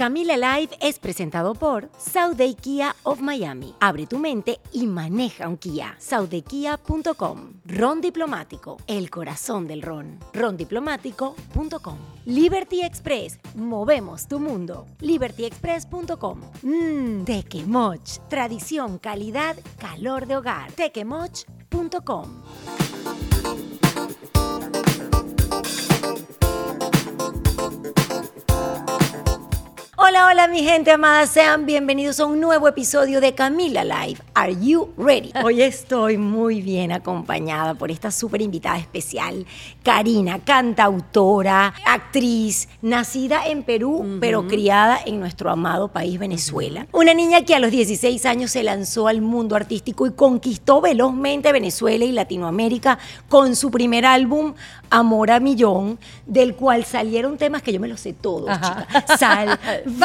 Camila Live es presentado por Day Kia of Miami. Abre tu mente y maneja un Kia. SaudeKia.com. Ron Diplomático, el corazón del ron. Rondiplomático.com. Liberty Express, movemos tu mundo. LibertyExpress.com. Mmm, Tequemoch, tradición, calidad, calor de hogar. Tequemoch.com. Hola, hola mi gente amada, sean bienvenidos a un nuevo episodio de Camila Live. Are you ready? Hoy estoy muy bien acompañada por esta súper invitada especial, Karina, cantautora, actriz, nacida en Perú, pero criada en nuestro amado país Venezuela. Una niña que a los 16 años se lanzó al mundo artístico y conquistó velozmente Venezuela y Latinoamérica con su primer álbum, Amor a Millón, del cual salieron temas que yo me los sé todos, chicas. Sal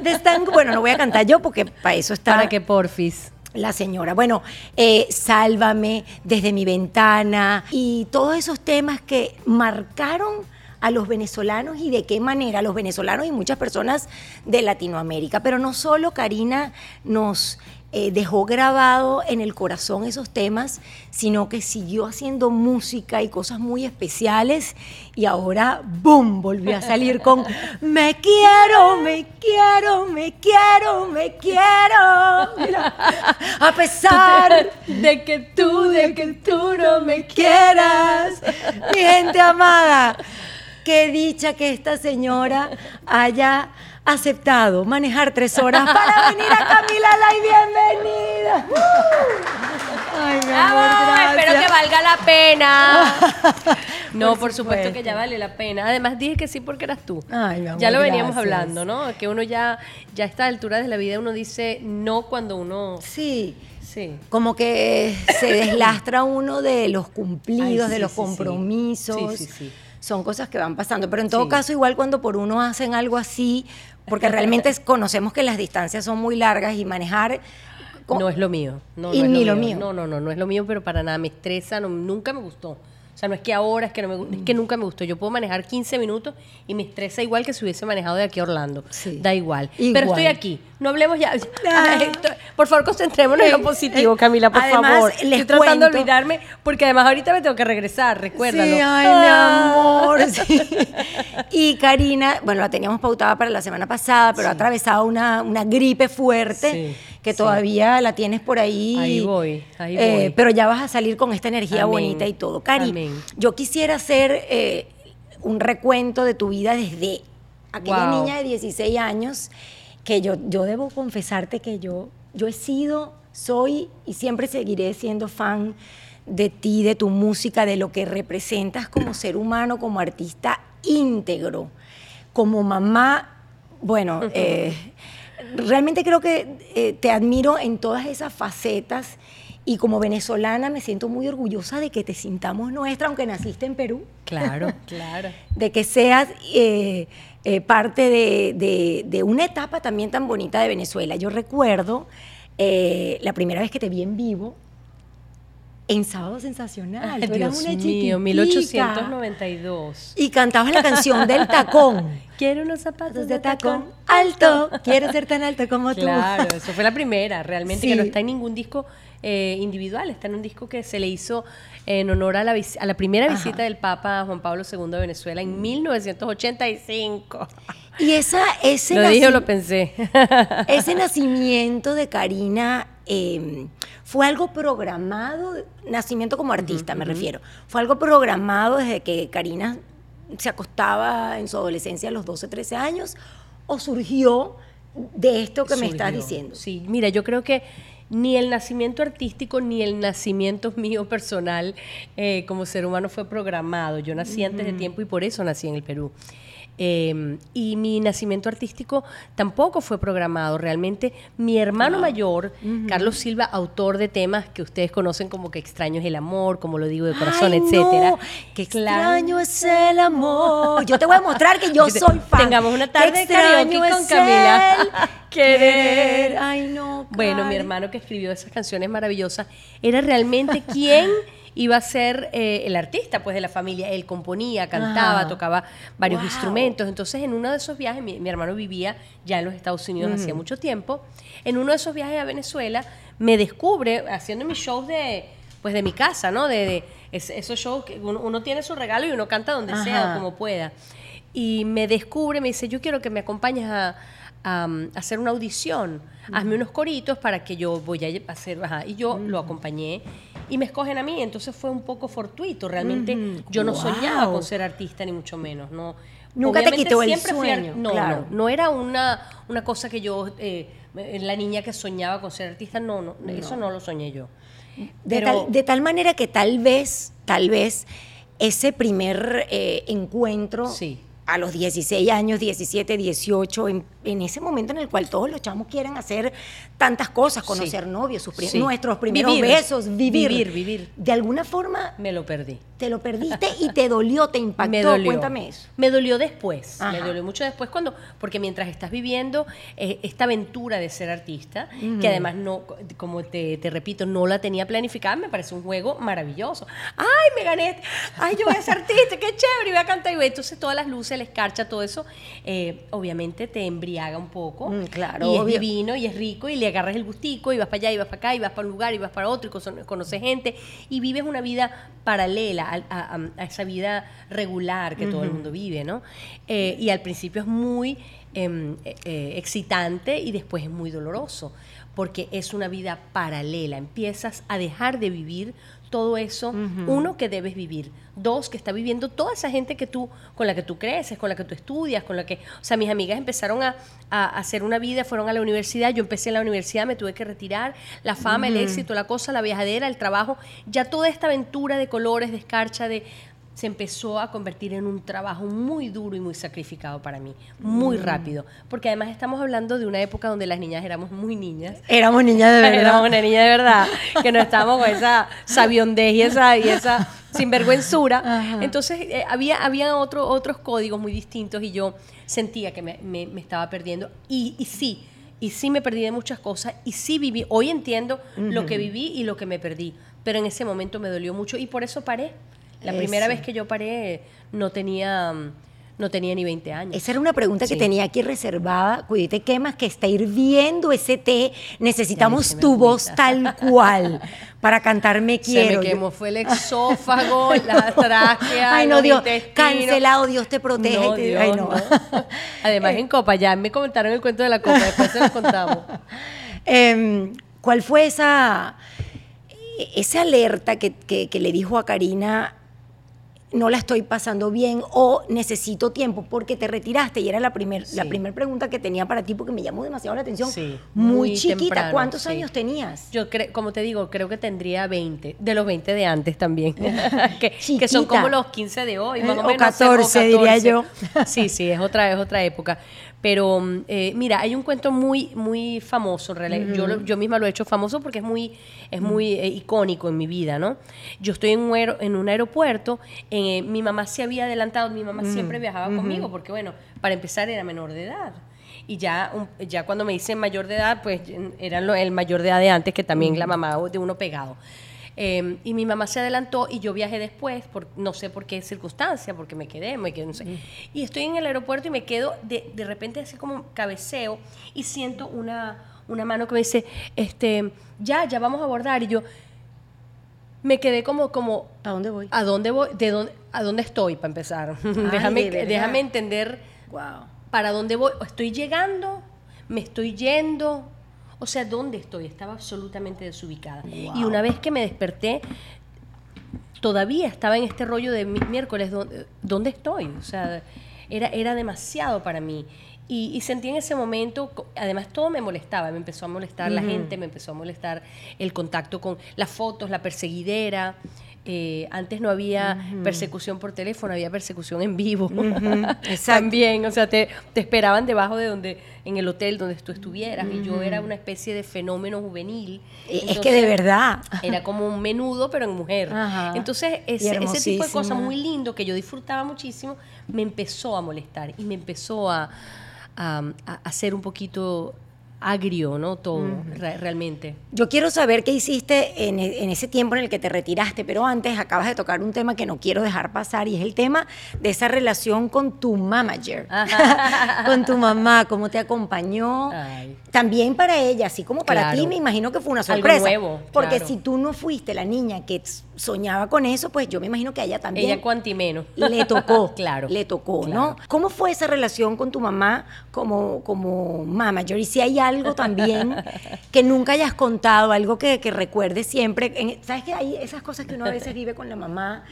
de Bueno, no voy a cantar yo porque para eso está. Para que porfis. La señora. Bueno, eh, Sálvame desde mi ventana y todos esos temas que marcaron a los venezolanos y de qué manera los venezolanos y muchas personas de Latinoamérica. Pero no solo Karina nos eh, dejó grabado en el corazón esos temas, sino que siguió haciendo música y cosas muy especiales y ahora, ¡boom!, volvió a salir con Me quiero, me quiero, me quiero, me quiero. a pesar de que tú, de que tú no me quieras. Mi gente amada, qué dicha que esta señora haya aceptado manejar tres horas para venir a Camila y bienvenida. Ay, mi amor, espero que valga la pena. no, por, supuesto que ya vale la pena. Además dije que sí porque eras tú. Ay, mi amor, ya lo veníamos hablando, ¿no? Que uno ya, ya a esta altura de la vida uno dice no cuando uno... Sí. Sí. Como que se deslastra uno de los cumplidos, de los compromisos. Sí, sí, sí son cosas que van pasando. Pero en todo caso, igual cuando por uno hacen algo así, porque realmente conocemos que las distancias son muy largas y manejar... No es lo mío. No, y ni lo mío. No, no, no, no es lo mío, pero para nada me estresa, nunca me gustó. O sea, no es que ahora, es que, no me, es que nunca me gustó. Yo puedo manejar 15 minutos y me estresa igual que si hubiese manejado de aquí a Orlando. Da igual. Pero estoy aquí. No hablemos ya. por favor, concentrémonos en lo positivo, Camila, por favor. estoy tratando de olvidarme porque además ahorita me tengo que regresar, recuérdalo. Sí, ay, mi amor. Y Karina, bueno, la teníamos pautada para la semana pasada, pero ha atravesado una, una gripe fuerte. Sí que todavía la tienes por ahí. Ahí voy, ahí eh, voy. pero ya vas a salir con esta energía bonita y todo. Cari, yo quisiera hacer eh, un recuento de tu vida desde aquella niña de 16 años, que yo, yo debo confesarte que yo, yo he sido, soy y siempre seguiré siendo fan de ti, de tu música, de lo que representas como ser humano, como artista íntegro, como mamá, bueno, eh, realmente creo que eh, te admiro en todas esas facetas y como venezolana me siento muy orgullosa de que te sintamos nuestra, aunque naciste en Perú. Claro, claro. De que seas eh, eh, parte de, una etapa también tan bonita de Venezuela. Yo recuerdo la primera vez que te vi en vivo, en Sábado Sensacional. Ay, Dios mío, 1892. Y cantabas la canción del tacón. Quiero unos zapatos de, tacón, alto. Quiero ser tan alto como tú. Claro, eso fue la primera, realmente, que no está en ningún disco eh, individual, está en un disco que se le hizo en honor a la, a la primera visita del Papa Juan Pablo II de Venezuela en 1985. Y esa, ese lo dije o lo pensé. ese nacimiento de Karina em, fue algo programado, nacimiento como artista me refiero, fue algo programado desde que Karina se acostaba en su adolescencia a los 12, 13 años o surgió de esto que me estás diciendo? Sí, mira, yo creo que ni el nacimiento artístico ni el nacimiento mío personal eh, como ser humano fue programado. Yo nací antes de tiempo y por eso nací en el Perú. Em, y mi nacimiento artístico tampoco fue programado. Realmente mi hermano mayor, Carlos Silva, autor de temas que ustedes conocen como que extraño es el amor, como lo digo de corazón, etcétera. Que extraño es el amor. Yo te voy a mostrar que yo soy fan. Tengamos una tarde de karaoke con Camila. Querer. Ay, no. Bueno, mi hermano que escribió esas canciones maravillosas era realmente quien iba a ser eh, el artista pues de la familia. Él componía, cantaba, tocaba varios instrumentos. Entonces, en uno de esos viajes, mi, hermano vivía ya en los Estados Unidos hacía mucho tiempo. En uno de esos viajes a Venezuela, me descubre haciendo mis shows de pues de mi casa, ¿no? De, esos shows que uno, tiene su regalo y uno canta donde sea, como pueda. Y me descubre, me dice, yo quiero que me acompañes a, hacer una audición, hazme unos coritos para que yo voy a hacer, y yo lo acompañé y me escogen a mí, entonces fue un poco fortuito, realmente yo no soñaba con ser artista ni mucho menos, no. Nunca te quitó el sueño. no, no, no, era una, una cosa que yo, eh, la niña que soñaba con ser artista, no, no, eso no lo soñé yo. De, tal, de tal manera que tal vez, tal vez, ese primer eh, encuentro sí. a los 16 años, 17, 18, en, ese momento en el cual todos los chamos quieren hacer tantas cosas, conocer novios, nuestros primeros besos, vivir. Vivir, vivir. De alguna forma... Me lo perdí. Te lo perdiste y te dolió, te impactó. Me dolió. Cuéntame eso. Me dolió después. Me dolió mucho después cuando, porque mientras estás viviendo eh, esta aventura de ser artista, que además no, como te, te, repito, no la tenía planificada, me parece un juego maravilloso. ¡Ay, me gané! ¡Ay, yo voy a ser artista! ¡Qué chévere! Y voy a cantar. Y entonces todas las luces, la escarcha, todo eso, eh, obviamente te embriaga un poco. Mm, claro. Y es divino y es rico y le agarras el gustico y vas para allá y vas para acá y vas para un lugar y vas para otro y conoces gente y vives una vida paralela a, esa vida regular que todo el mundo vive, ¿no? Eh, y al principio es muy em, eh, eh, excitante y después es muy doloroso, porque es una vida paralela. Empiezas a dejar de vivir todo eso, uno, que debes vivir, dos, que está viviendo toda esa gente que tú, con la que tú creces, con la que tú estudias, con la que, o sea, mis amigas empezaron a, hacer una vida, fueron a la universidad, yo empecé en la universidad, me tuve que retirar, la fama, el éxito, la cosa, la viajadera, el trabajo, ya toda esta aventura de colores, de escarcha, de, se empezó a convertir en un trabajo muy duro y muy sacrificado para mí, muy mm. rápido, porque además estamos hablando de una época donde las niñas éramos muy niñas. Éramos niñas de verdad. éramos una niña de verdad, que no estábamos con esa sabiondez y esa, y esa sinvergüenzura. Entonces eh, había, había otro, otros códigos muy distintos y yo sentía que me, me, estaba perdiendo. Y, y, sí, y sí me perdí de muchas cosas y sí viví, hoy entiendo lo que viví y lo que me perdí, pero en ese momento me dolió mucho y por eso paré. La primera vez que yo paré no tenía no tenía ni 20 años. Esa era una pregunta que tenía aquí reservada. Cuídate, ¿qué más que está hirviendo ese té? Necesitamos tu voz tal cual para cantar Me Quiero. Se me quemó, fue el exófago, la tráquea, Ay, no, Dios, cancelado, Dios te protege. Ay, no. Además, en Copa, ya me comentaron el cuento de la Copa, después se lo contamos. Em, ¿Cuál fue esa, esa alerta que, que le dijo a Karina no la estoy pasando bien o necesito tiempo porque te retiraste y era la primera la primer pregunta que tenía para ti porque me llamó demasiado la atención. muy, chiquita, ¿cuántos años tenías? Yo creo, como te digo, creo que tendría 20, de los 20 de antes también, que, son como los 15 de hoy, más o, menos, 14, diría yo. sí, sí, es otra, es otra época. Pero mm, eh, mira, hay un cuento muy, muy famoso, yo, yo misma lo he hecho famoso porque es muy, es muy eh, icónico en mi vida, ¿no? Yo estoy en un, en un aeropuerto, eh, mi mamá se había adelantado, mi mamá siempre viajaba conmigo porque, bueno, para empezar era menor de edad. Y ya, ya cuando me dicen mayor de edad, pues era el mayor de edad de antes, que también la mamá de uno pegado. Em, y mi mamá se adelantó y yo viajé después, por, no sé por qué circunstancia, porque me quedé, me quedé, no sé. Y estoy en el aeropuerto y me quedo, de, de repente así como cabeceo y siento una, una mano que me dice, este, ya, ya vamos a abordar. Y yo me quedé como, como ¿a dónde voy? ¿A dónde voy? ¿De dónde, ¿A dónde estoy para empezar? déjame, déjame entender wow. para dónde voy. Estoy llegando, me estoy yendo, o sea, ¿dónde estoy? Estaba absolutamente desubicada. Y una vez que me desperté, todavía estaba en este rollo de miércoles, ¿dónde, estoy? O sea, era, era demasiado para mí. Y, sentí en ese momento, además todo me molestaba, me empezó a molestar la gente, me empezó a molestar el contacto con las fotos, la perseguidera. Eh, antes no había persecución por teléfono, había persecución en vivo. También, o sea, te, te, esperaban debajo de donde, en el hotel donde tú estuvieras. Y yo era una especie de fenómeno juvenil. es que de verdad. Era como un menudo, pero en mujer. Entonces, ese, ese, tipo de cosas muy lindo que yo disfrutaba muchísimo, me empezó a molestar y me empezó a, a, hacer un poquito agrio, ¿no? Todo, realmente. Yo quiero saber qué hiciste en, en, ese tiempo en el que te retiraste, pero antes acabas de tocar un tema que no quiero dejar pasar y es el tema de esa relación con tu manager, con tu mamá, cómo te acompañó. También para ella, así como para ti, me imagino que fue una sorpresa. Algo nuevo, porque si tú no fuiste la niña que soñaba con eso, pues yo me imagino que a ella también. Ella cuanti menos. Le tocó. claro. Le tocó, ¿no? ¿Cómo fue esa relación con tu mamá como, como manager? Y si hay algo también que nunca hayas contado, algo que, que recuerdes siempre. ¿Sabes que hay esas cosas que uno a veces vive con la mamá?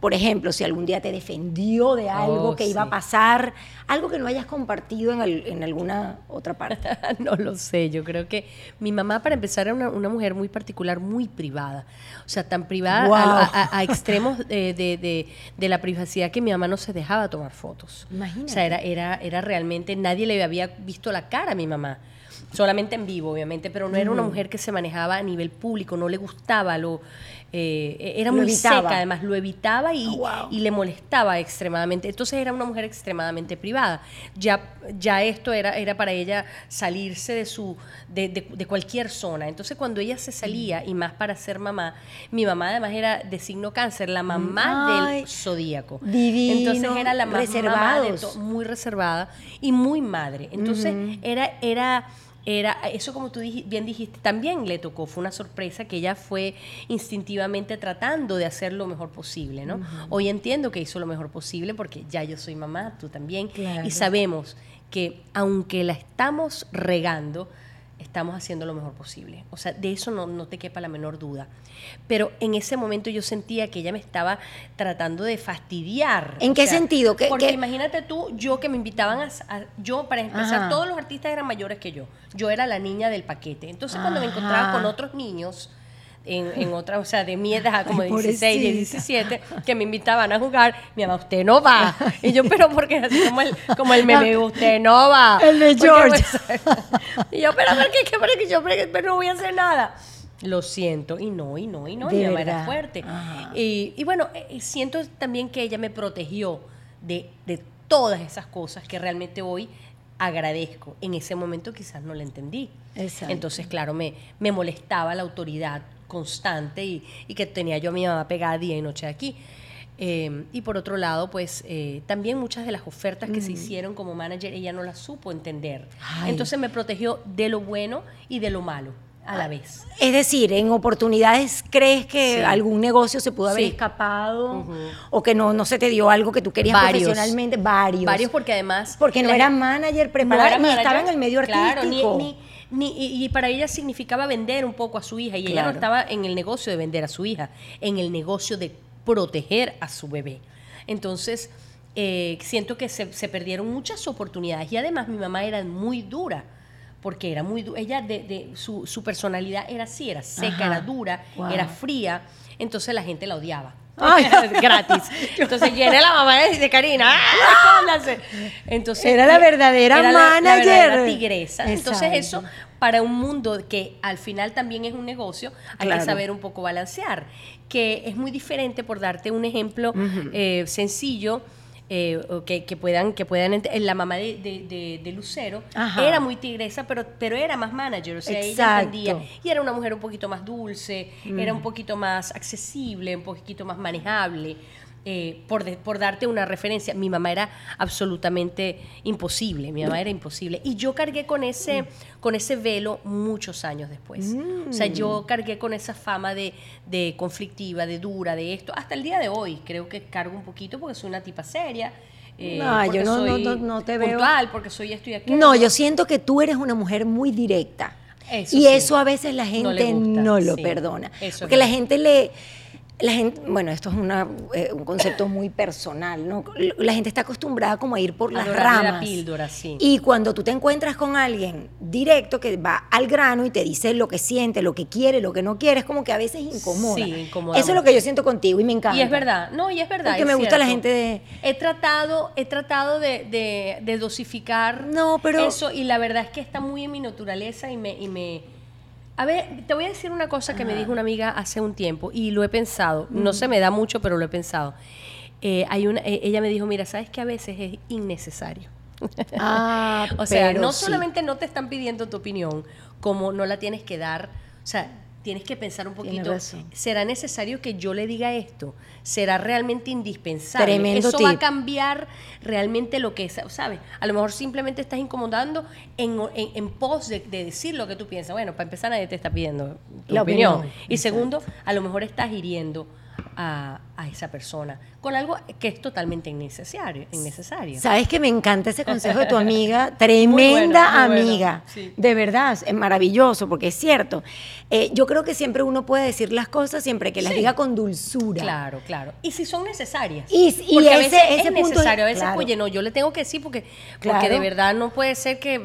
Por ejemplo, si algún día te defendió de algo oh, que iba a pasar, algo que no hayas compartido en, alguna otra parte. no lo sé, yo creo que mi mamá, para empezar, era una, mujer muy particular, muy privada. O sea, tan privada a, extremos de, la privacidad que mi mamá no se dejaba tomar fotos. Imagínate. O sea, era, era, era realmente, nadie le había visto la cara a mi mamá solamente en vivo, obviamente, pero no era una mujer que se manejaba a nivel público, no le gustaba, lo eh, e-, era muy seca, además lo evitaba y, oh, y, le molestaba extremadamente. Entonces era una mujer extremadamente privada. Ya, ya esto era, era para ella salirse de su de, de, cualquier zona. Entonces cuando ella se salía, y más para ser mamá, mi mamá además era de signo cáncer, la mamá del zodíaco. Divino, Entonces era la mamá muy reservada y muy madre. Entonces era, era era eso como tú bien dijiste, también le tocó, fue una sorpresa que ella fue instintivamente tratando de hacer lo mejor posible, ¿no? Hoy entiendo que hizo lo mejor posible porque ya yo soy mamá, tú también, y sabemos que aunque la estamos regando, estamos haciendo lo mejor posible. O sea, de eso no, te quepa la menor duda. Pero en ese momento yo sentía que ella me estaba tratando de fastidiar. ¿En qué sentido? porque imagínate tú, yo que me invitaban a... yo, para empezar, todos los artistas eran mayores que yo. Yo era la niña del paquete. Entonces, cuando me encontraba con otros niños en, en otra, o sea, de mi edad, como de 16, 17, que me invitaban a jugar, mi mamá, usted no va. Y yo, pero porque así como el, como el meme, usted no va. El de George. y yo, pero ¿por qué? ¿Por qué? Yo pero no voy a hacer nada. Lo siento, y no, y no, y no, y mi mamá era fuerte. Y, y, bueno, eh, siento también que ella me protegió de, de todas esas cosas que realmente hoy agradezco. En ese momento quizás no la entendí. Entonces, claro, me, me molestaba la autoridad constante y, que tenía yo a mi mamá pegada día y noche aquí. Em, y por otro lado, pues eh, también muchas de las ofertas que se hicieron como manager, ella no las supo entender. Entonces me protegió de lo bueno y de lo malo a la vez. Es decir, en oportunidades crees que algún negocio se pudo haber escapado o que no, no se te dio algo que tú querías profesionalmente. Varios. Varios porque además... Porque no era manager preparada, ni estaba en el medio artístico. ni, y, para ella significaba vender un poco a su hija y ella no estaba en el negocio de vender a su hija, en el negocio de proteger a su bebé. Entonces, eh, siento que se, perdieron muchas oportunidades y además mi mamá era muy dura porque era muy ella de, su, personalidad era así, era seca, era dura, era fría, entonces la gente la odiaba. Ay, gratis. Entonces viene la mamá y dice, Karina, Entonces, era la verdadera manager. La, tigresa. Entonces eso, para un mundo que al final también es un negocio, hay que saber un poco balancear. Que es muy diferente, por darte un ejemplo eh, sencillo, eh, que, puedan, que puedan la mamá de, Lucero era muy tigresa, pero, pero era más manager, o sea, ella entendía. Y era una mujer un poquito más dulce, era un poquito más accesible, un poquito más manejable. Eh, por, por, darte una referencia, mi mamá era absolutamente imposible, mi mamá era imposible. Y yo cargué con ese, con ese velo muchos años después. O sea, yo mm. cargué con esa fama de, de, conflictiva, de dura, de esto, hasta el día de hoy. Creo que cargo un poquito porque soy una tipa seria. Eh, no, yo no, no, no, te veo. porque soy esto y aquello. No, yo siento que tú eres una mujer muy directa. y eso a veces la gente no, lo perdona. porque la gente le la gente, bueno, esto es eh, un concepto muy personal, ¿no? La gente está acostumbrada como a ir por las ramas. La píldora, sí. Y cuando tú te encuentras con alguien directo que va al grano y te dice lo que siente, lo que quiere, lo que no quiere, es como que a veces incomoda. Sí, incomoda. Eso es lo que yo siento contigo y me encanta. Y es verdad, no, y es verdad. Porque me gusta la gente de... He tratado, he tratado de, dosificar no, pero... eso y la verdad es que está muy en mi naturaleza y me... Y me a ver, te voy a decir una cosa que me dijo una amiga hace un tiempo y lo he pensado. No se me da mucho, pero lo he pensado. Eh, hay una, eh, ella me dijo, mira, sabes que a veces es innecesario. Ah, o sea, no solamente no te están pidiendo tu opinión, como no la tienes que dar, o sea, tienes que pensar un poquito, ¿será necesario que yo le diga esto? ¿Será realmente indispensable? Tremendo Eso va a cambiar realmente lo que es, ¿sabes? A lo mejor simplemente estás incomodando en, pos de, decir lo que tú piensas. Bueno, para empezar nadie te está pidiendo tu la opinión. Y segundo, a lo mejor estás hiriendo a, esa persona con algo que es totalmente innecesario. innecesario. Sabes que me encanta ese consejo de tu amiga, tremenda amiga, de verdad, es maravilloso porque es cierto. Eh, yo creo que siempre uno puede decir las cosas siempre que las diga con dulzura. Claro, claro. Y si son necesarias. Y, y ese, a veces es necesario, a veces, oye, no, yo le tengo que decir porque, porque de verdad no puede ser que...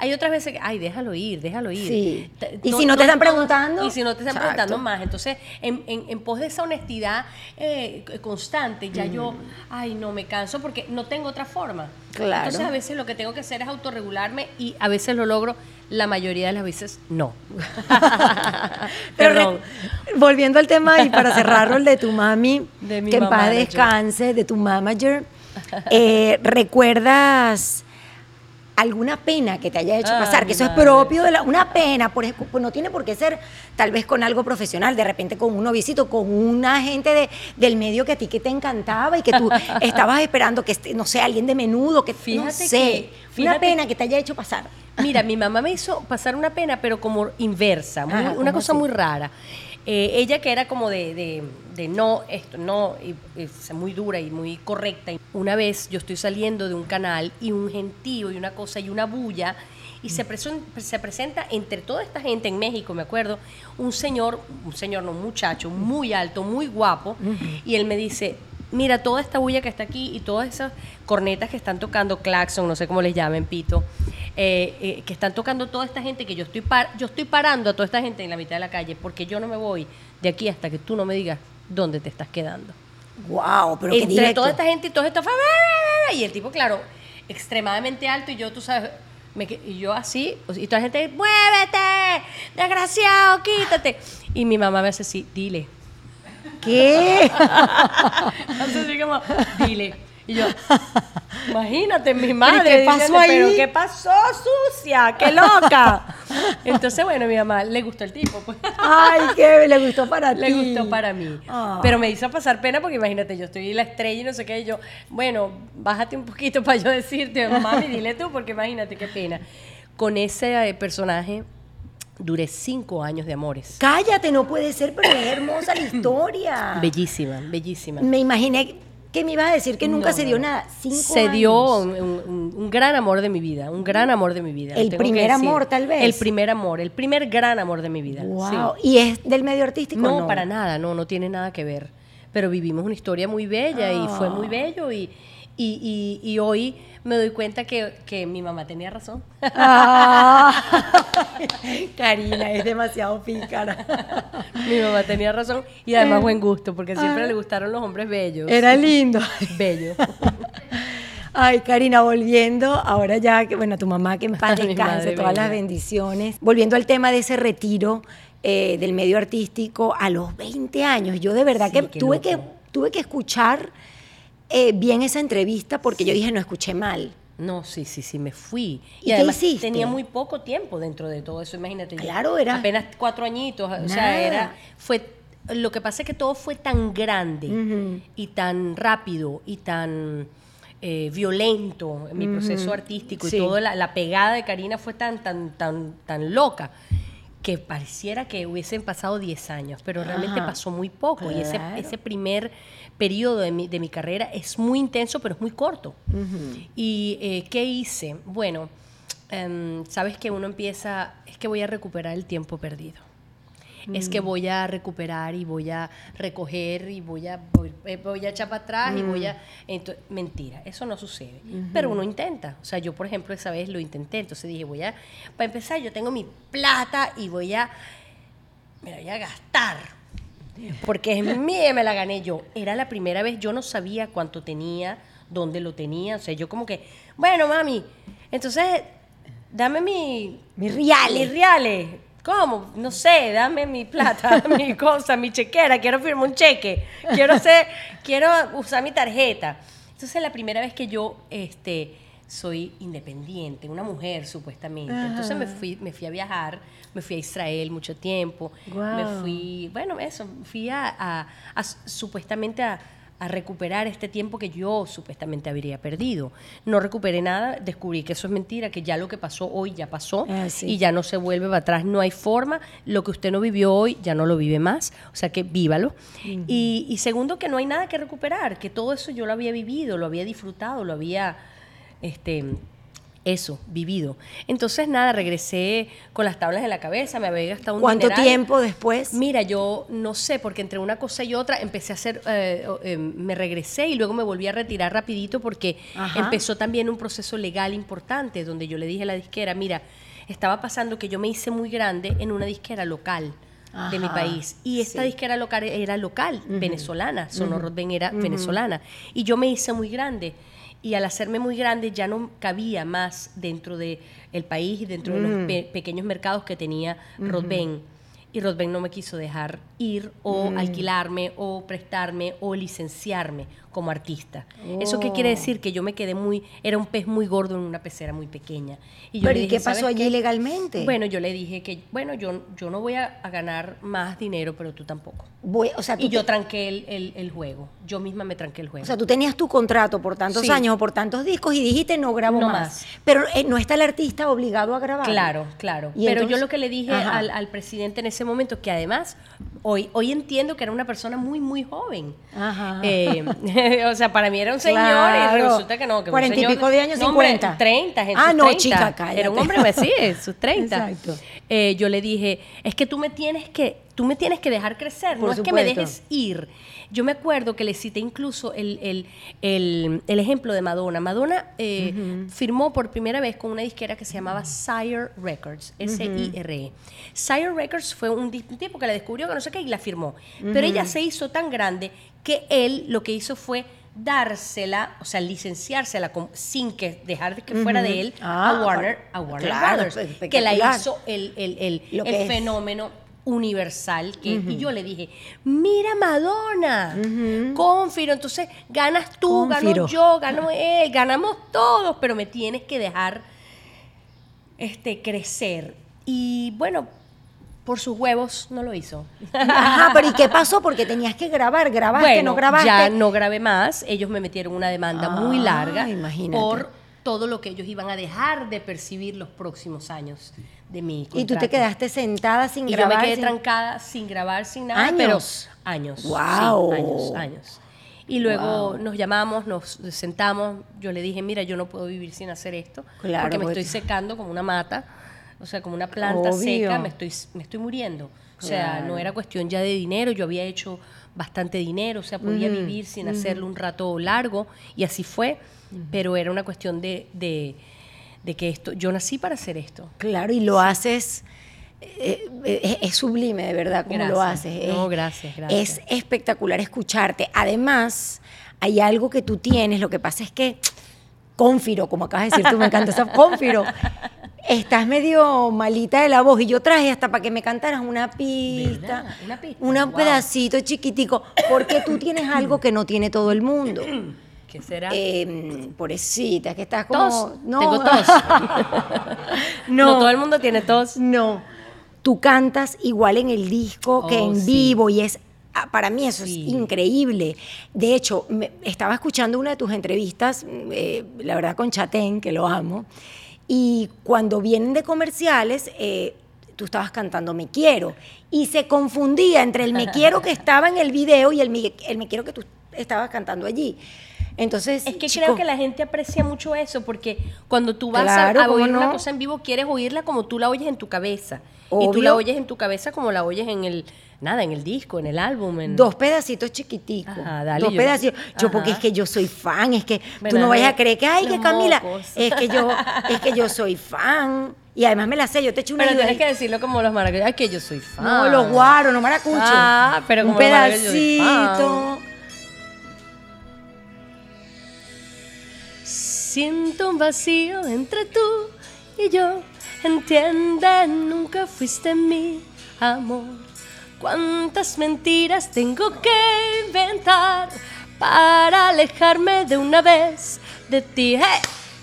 Hay otras veces que, ay, déjalo ir, déjalo ir. Sí. y si no te están preguntando. Y si no te están preguntando más. Entonces, en, en, pos de esa honestidad eh, constante, ya yo, ay, no, me canso porque no tengo otra forma. Claro. Entonces, a veces lo que tengo que hacer es autorregularme y a veces lo logro, la mayoría de las veces no. Perdón. volviendo al tema y para cerrarlo, el de tu mami, de mi que en paz descanse, de tu manager, eh, ¿recuerdas alguna pena que te haya hecho pasar, que eso es propio de la, una pena, por ejemplo, pues no tiene por qué ser tal vez con algo profesional, de repente con un novicito, con una gente de, del medio que a ti que te encantaba y que tú estabas esperando que, no sé, alguien de menudo, que fíjate no sé, una pena que te haya hecho pasar. Mira, mi mamá me hizo pasar una pena, pero como inversa, una cosa muy rara. Eh, ella que era como de, no, esto, no, y, es muy dura y muy correcta. Una vez yo estoy saliendo de un canal y un gentío y una cosa y una bulla y se, se presenta entre toda esta gente en México, me acuerdo, un señor, un señor, no, un muchacho muy alto, muy guapo, y él me dice, mira toda esta bulla que está aquí y todas esas cornetas que están tocando, claxon, no sé cómo les llamen, pito, eh, eh, que están tocando toda esta gente, que yo estoy, yo estoy parando a toda esta gente en la mitad de la calle, porque yo no me voy de aquí hasta que tú no me digas dónde te estás quedando. Wow, pero Entre toda esta gente y todo esto, y el tipo, claro, extremadamente alto, y yo, tú sabes, y yo así, y toda la gente, muévete, desgraciado, quítate. Y mi mamá me hace así, dile ¿Qué? Entonces como, dile. Y yo, imagínate, mi madre. ¿Qué pasó ahí? Pero ¿qué pasó, sucia? ¡Qué loca! Entonces, bueno, mi mamá le gustó el tipo. Pues. Ay, qué le gustó para ti. Le gustó para mí. Ah. Pero me hizo pasar pena porque imagínate, yo estoy la estrella y no sé qué. Y yo, bueno, bájate un poquito para yo decirte, mami, dile tú, porque imagínate qué pena. Con ese eh, personaje Duré cinco años de amores. Cállate, no puede ser, pero es hermosa la historia. Bellísima, bellísima. Me imaginé que me ibas a decir que nunca se dio nada. Cinco se dio un, gran amor de mi vida, un gran amor de mi vida. El primer amor, tal vez. El primer amor, el primer gran amor de mi vida. Wow. ¿Y es del medio artístico? No, para nada, no, no tiene nada que ver. Pero vivimos una historia muy bella y fue muy ah. bello y, y, y hoy me doy cuenta que, que mi mamá tenía razón. Ah. Karina, es demasiado pícara. mi mamá tenía razón y además buen gusto, porque siempre le gustaron los hombres bellos. Era lindo. Bello. Ay, Karina, volviendo, ahora ya que, bueno, tu mamá que en paz descanse, todas las bendiciones. Volviendo al tema de ese retiro eh, del medio artístico a los 20 años, yo de verdad que tuve, que tuve que escuchar eh, bien esa entrevista porque yo dije, no escuché mal. No, sí, sí, sí, me fui. Y, además tenía muy poco tiempo dentro de todo eso, imagínate. Claro, era. Apenas cuatro añitos, o sea, era. Fue. Lo que pasa es que todo fue tan grande y tan rápido y tan eh, violento en mi proceso artístico y toda la, pegada de Karina fue tan, tan, tan, tan loca que pareciera que hubiesen pasado 10 años, pero realmente pasó muy poco. Y ese, ese primer periodo de mi, de mi, carrera es muy intenso, pero es muy corto. ¿Y eh, qué hice? Bueno, em, sabes que uno empieza, es que voy a recuperar el tiempo perdido es que mm. voy a recuperar y voy a recoger y voy a, voy, eh, a echar para atrás y voy a... Mm. mentira, eso no sucede. Pero uno intenta. O sea, yo, por ejemplo, esa vez lo intenté. Entonces dije, voy a... Para empezar, yo tengo mi plata y voy a... Me voy a gastar. Porque es mía, me la gané yo. Era la primera vez, yo no sabía cuánto tenía, dónde lo tenía. O sea, yo como que, bueno, mami, entonces dame mi... Mis reales. Mis reales ¿Cómo? No sé, dame mi plata, mi cosa, mi chequera, quiero firmar un cheque, quiero hacer, quiero usar mi tarjeta. Entonces la primera vez que yo este, soy independiente, una mujer supuestamente. Entonces me fui, me fui a viajar, me fui a Israel mucho tiempo, me fui, bueno, eso, fui a supuestamente a a recuperar este tiempo que yo supuestamente habría perdido. No recuperé nada, descubrí que eso es mentira, que ya lo que pasó hoy ya pasó ah, y ya no se vuelve para atrás, no hay forma, lo que usted no vivió hoy ya no lo vive más, o sea que vívalo. y, y, segundo, que no hay nada que recuperar, que todo eso yo lo había vivido, lo había disfrutado, lo había... Este, eso, vivido. Entonces, nada, regresé con las tablas en la cabeza, me había gastado un ¿Cuánto tiempo después? Mira, yo no sé, porque entre una cosa y otra empecé a hacer, eh, eh, me regresé y luego me volví a retirar rapidito porque empezó también un proceso legal importante donde yo le dije a la disquera, mira, estaba pasando que yo me hice muy grande en una disquera local. de mi país. Y esta disquera local era local, venezolana, Sonoro era venezolana. Y yo me hice muy grande y al hacerme muy grande ya no cabía más dentro del el país y dentro de los mm. pequeños mercados que tenía Rodben. Y Rodben no me quiso dejar ir o mm. alquilarme o prestarme o licenciarme como artista. ¿Eso qué quiere oh. decir? Que yo me quedé muy, era un pez muy gordo en una pecera muy pequeña. Y yo ¿Pero y qué pasó allí legalmente? Bueno, yo le dije que, bueno, yo, yo no voy a, ganar más dinero, pero tú tampoco. Voy, o sea, y yo tranqué el, el, juego. Yo misma me tranqué el juego. O sea, tú tenías tu contrato por tantos años o por tantos discos y dijiste no grabo más. Pero eh, no está el artista obligado a grabar. Claro, claro. pero yo lo que le dije al, al, presidente en ese momento, que además hoy, hoy entiendo que era una persona muy, muy joven. Ajá. Eh, o sea, para mí era un señor y resulta que no. Que Cuarenta y pico de años, cincuenta. Treinta, Ah, no, chica, cállate. Era un hombre, pues sí, sus treinta. Exacto. Eh, yo le dije, es que tú me tienes que, tú me tienes que dejar crecer, no es que me dejes ir. Yo me acuerdo que le cité incluso el, ejemplo de Madonna. Madonna eh, firmó por primera vez con una disquera que se llamaba Sire Records, S-I-R-E. Sire Records fue un tipo que la descubrió, que no sé qué, y la firmó. Pero ella se hizo tan grande que él lo que hizo fue dársela, o sea, licenciársela sin que dejar que fuera de él a ah, Warner, a Warner Brothers, pues, que la hizo el, el, el, fenómeno universal que y yo le dije mira Madonna Confiro entonces ganas tú gano yo gano él ganamos todos pero me tienes que dejar este crecer. Y bueno por sus huevos no lo hizo. Ajá, pero ¿y qué pasó? Porque tenías que grabar, grabaste, no grabaste. Ya no grabé más, ellos me metieron una demanda muy ah, larga por todo lo que ellos iban a dejar de percibir los próximos años de mi contrato. Y tú te quedaste sentada sin grabar. Yo me quedé trancada sin grabar, sin nada. ¿Años? Pero años. Wow. años, años. Y luego nos llamamos, nos sentamos. Yo le dije, mira, yo no puedo vivir sin hacer esto. Claro, porque me estoy secando como una mata o sea, como una planta seca, me estoy, me estoy muriendo. O sea, no era cuestión ya de dinero, yo había hecho bastante dinero, o sea, podía vivir sin hacerlo un rato largo, y así fue, pero era una cuestión de, de, que esto, yo nací para hacer esto. Claro, y lo haces... Eh, eh, es, sublime, de verdad, como lo haces. No, gracias, gracias. Es espectacular escucharte. Además, hay algo que tú tienes, lo que pasa es que Confiro, como acabas de decir tú, me encanta esa Confiro. Estás medio malita de la voz y yo traje hasta para que me cantaras una pista, una pista, un pedacito chiquitico, porque tú tienes algo que no tiene todo el mundo. ¿Qué será? Eh, pobrecita, que estás como... No. Tengo tos. no. todo el mundo tiene tos. No. Tú cantas igual en el disco que oh, en vivo y es ah, para mí eso es increíble. De hecho, estaba escuchando una de tus entrevistas, eh, la verdad con Chatén, que lo amo, y cuando vienen de comerciales, eh, tú estabas cantando Me Quiero. Y se confundía entre el Me Quiero que estaba en el video y el me Quiero que tú estabas cantando allí. Entonces, es que creo que la gente aprecia mucho eso porque cuando tú vas a, oír una cosa en vivo quieres oírla como tú la oyes en tu cabeza y tú la oyes en tu cabeza como la oyes en el nada, en el disco, en el álbum. En... Dos pedacitos chiquiticos. dos pedacitos. Yo, porque es que yo soy fan, es que tú no vayas a creer que, ay, que Camila, es que yo, es que yo soy fan. Y además me la sé, yo te echo una Pero tienes que decirlo como los maracuchos, es que yo soy fan. No, los guaros, no maracuchos. Ah, pero como Un pedacito. Siento un vacío entre tú y yo. Entiende, nunca fuiste mi amor. ¿Cuántas mentiras tengo que inventar para alejarme de una vez de ti?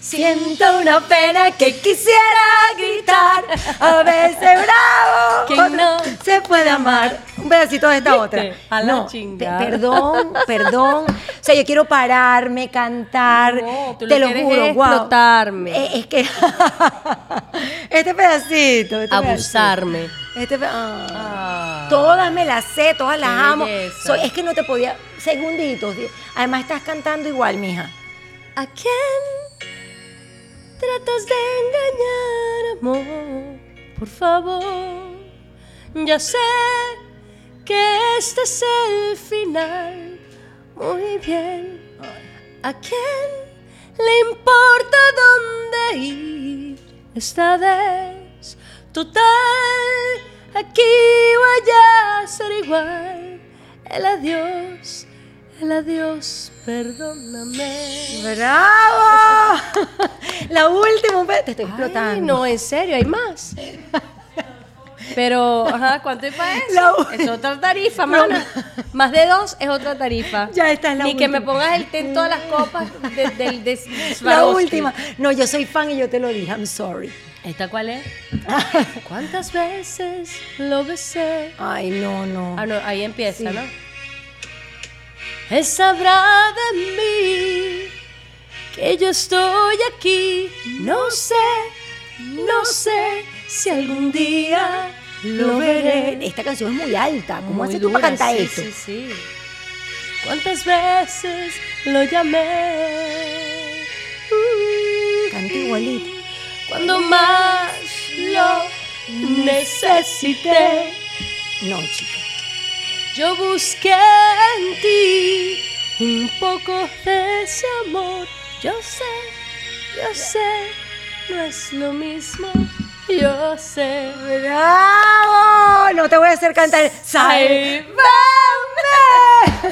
Siento una pena que quisiera gritar. A veces bravo. Que no se puede amar. Un pedacito de esta otra. A la chingada. perdón, perdón. O sea, yo quiero pararme, cantar. No, tú te lo juro, es wow. explotarme. Eh, es que este pedacito, este Abusarme. pedacito. Este pe- ah. Ah. Todas me las sé, todas las Qué amo. Soy- es que no te podía. Segunditos. di- Además, estás cantando igual, mija. ¿A quién tratas de engañar, amor? Por favor, ya sé que este es el final. Muy bien. ¿A quién le importa dónde ir esta vez? Total, aquí voy a ser igual. El adiós, el adiós, perdóname. ¡Bravo! La última, te estoy explotando. Ay, no, en serio, hay más. Pero, ajá, ¿cuánto hay para eso? La es otra tarifa, mana. Más de dos es otra tarifa. Ya esta es la Ni que me última. pongas el té en todas las copas de- del de, La última. No, yo soy fan y yo te lo dije. I'm sorry. ¿Esta cuál es? ¿Cuántas veces lo besé? Ay, no, no. Ah, no, ahí empieza, Sí. ¿no? Él sabrá de mí que yo estoy aquí. No sé, no sé si algún día lo veré. Esta canción es muy alta. ¿Cómo Muy haces tú para cantar sí, esto? Sí, sí. ¿Cuántas veces lo llamé? Uh, Canta igualito. Cuando más lo necesité. No, chica. Yo busqué en ti un poco de ese amor. Yo sé, yo sé, no es lo mismo. Yo sé. ¡Bravo! No te voy a hacer cantar. ¡Sálvame!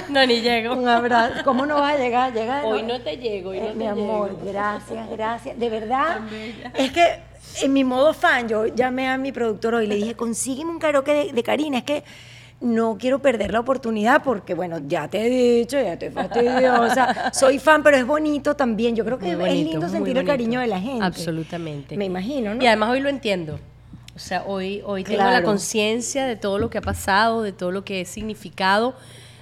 No, ni llego. Un abrazo. ¿Cómo no vas a llegar? Llega Hoy no te llego, hoy no Eh, te mi llego. amor, gracias, gracias. De verdad, es que en mi modo fan, yo llamé a mi productor hoy y le dije, consígueme un karaoke de, de Karina, es que no quiero perder la oportunidad porque, bueno, ya te he dicho, ya estoy fastidiosa, soy fan, pero es bonito también. Yo creo que es lindo sentir el cariño de la gente. Absolutamente. Me imagino, ¿no? Y además hoy lo entiendo. O sea, hoy, hoy tengo la conciencia de todo lo que ha pasado, de todo lo que he significado.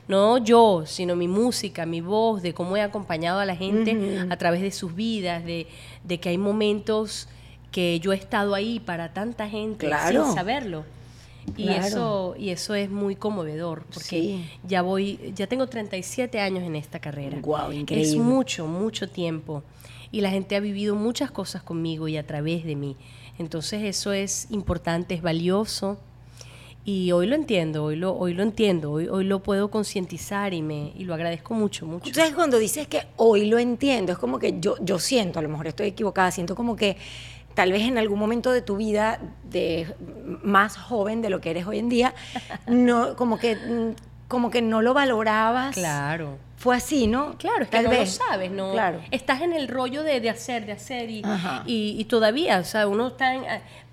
No yo, sino mi música, mi voz, de cómo he acompañado a la gente a través de sus vidas, de, de que hay momentos que yo he estado ahí para tanta gente Claro. sin saberlo. Y Claro. eso y eso es muy conmovedor porque Sí. ya voy ya tengo 37 años en esta carrera. Guau, Es increíble. mucho, mucho tiempo. Y la gente ha vivido muchas cosas conmigo y a través de mí. Entonces eso es importante, es valioso. Y hoy lo entiendo, hoy lo, hoy lo entiendo, hoy, hoy lo puedo concientizar y, me, y lo agradezco mucho, mucho. Entonces, cuando dices que hoy lo entiendo, es como que yo, yo siento, a lo mejor estoy equivocada, siento como que tal vez en algún momento de tu vida, de más joven de lo que eres hoy en día, no, como que, mm, como que no lo valorabas. Claro. Fue así, ¿no? Claro, es que Tal no vez. lo sabes, ¿no? Claro. Estás en el rollo de, de hacer, de hacer y, y, y todavía, o sea, uno está en...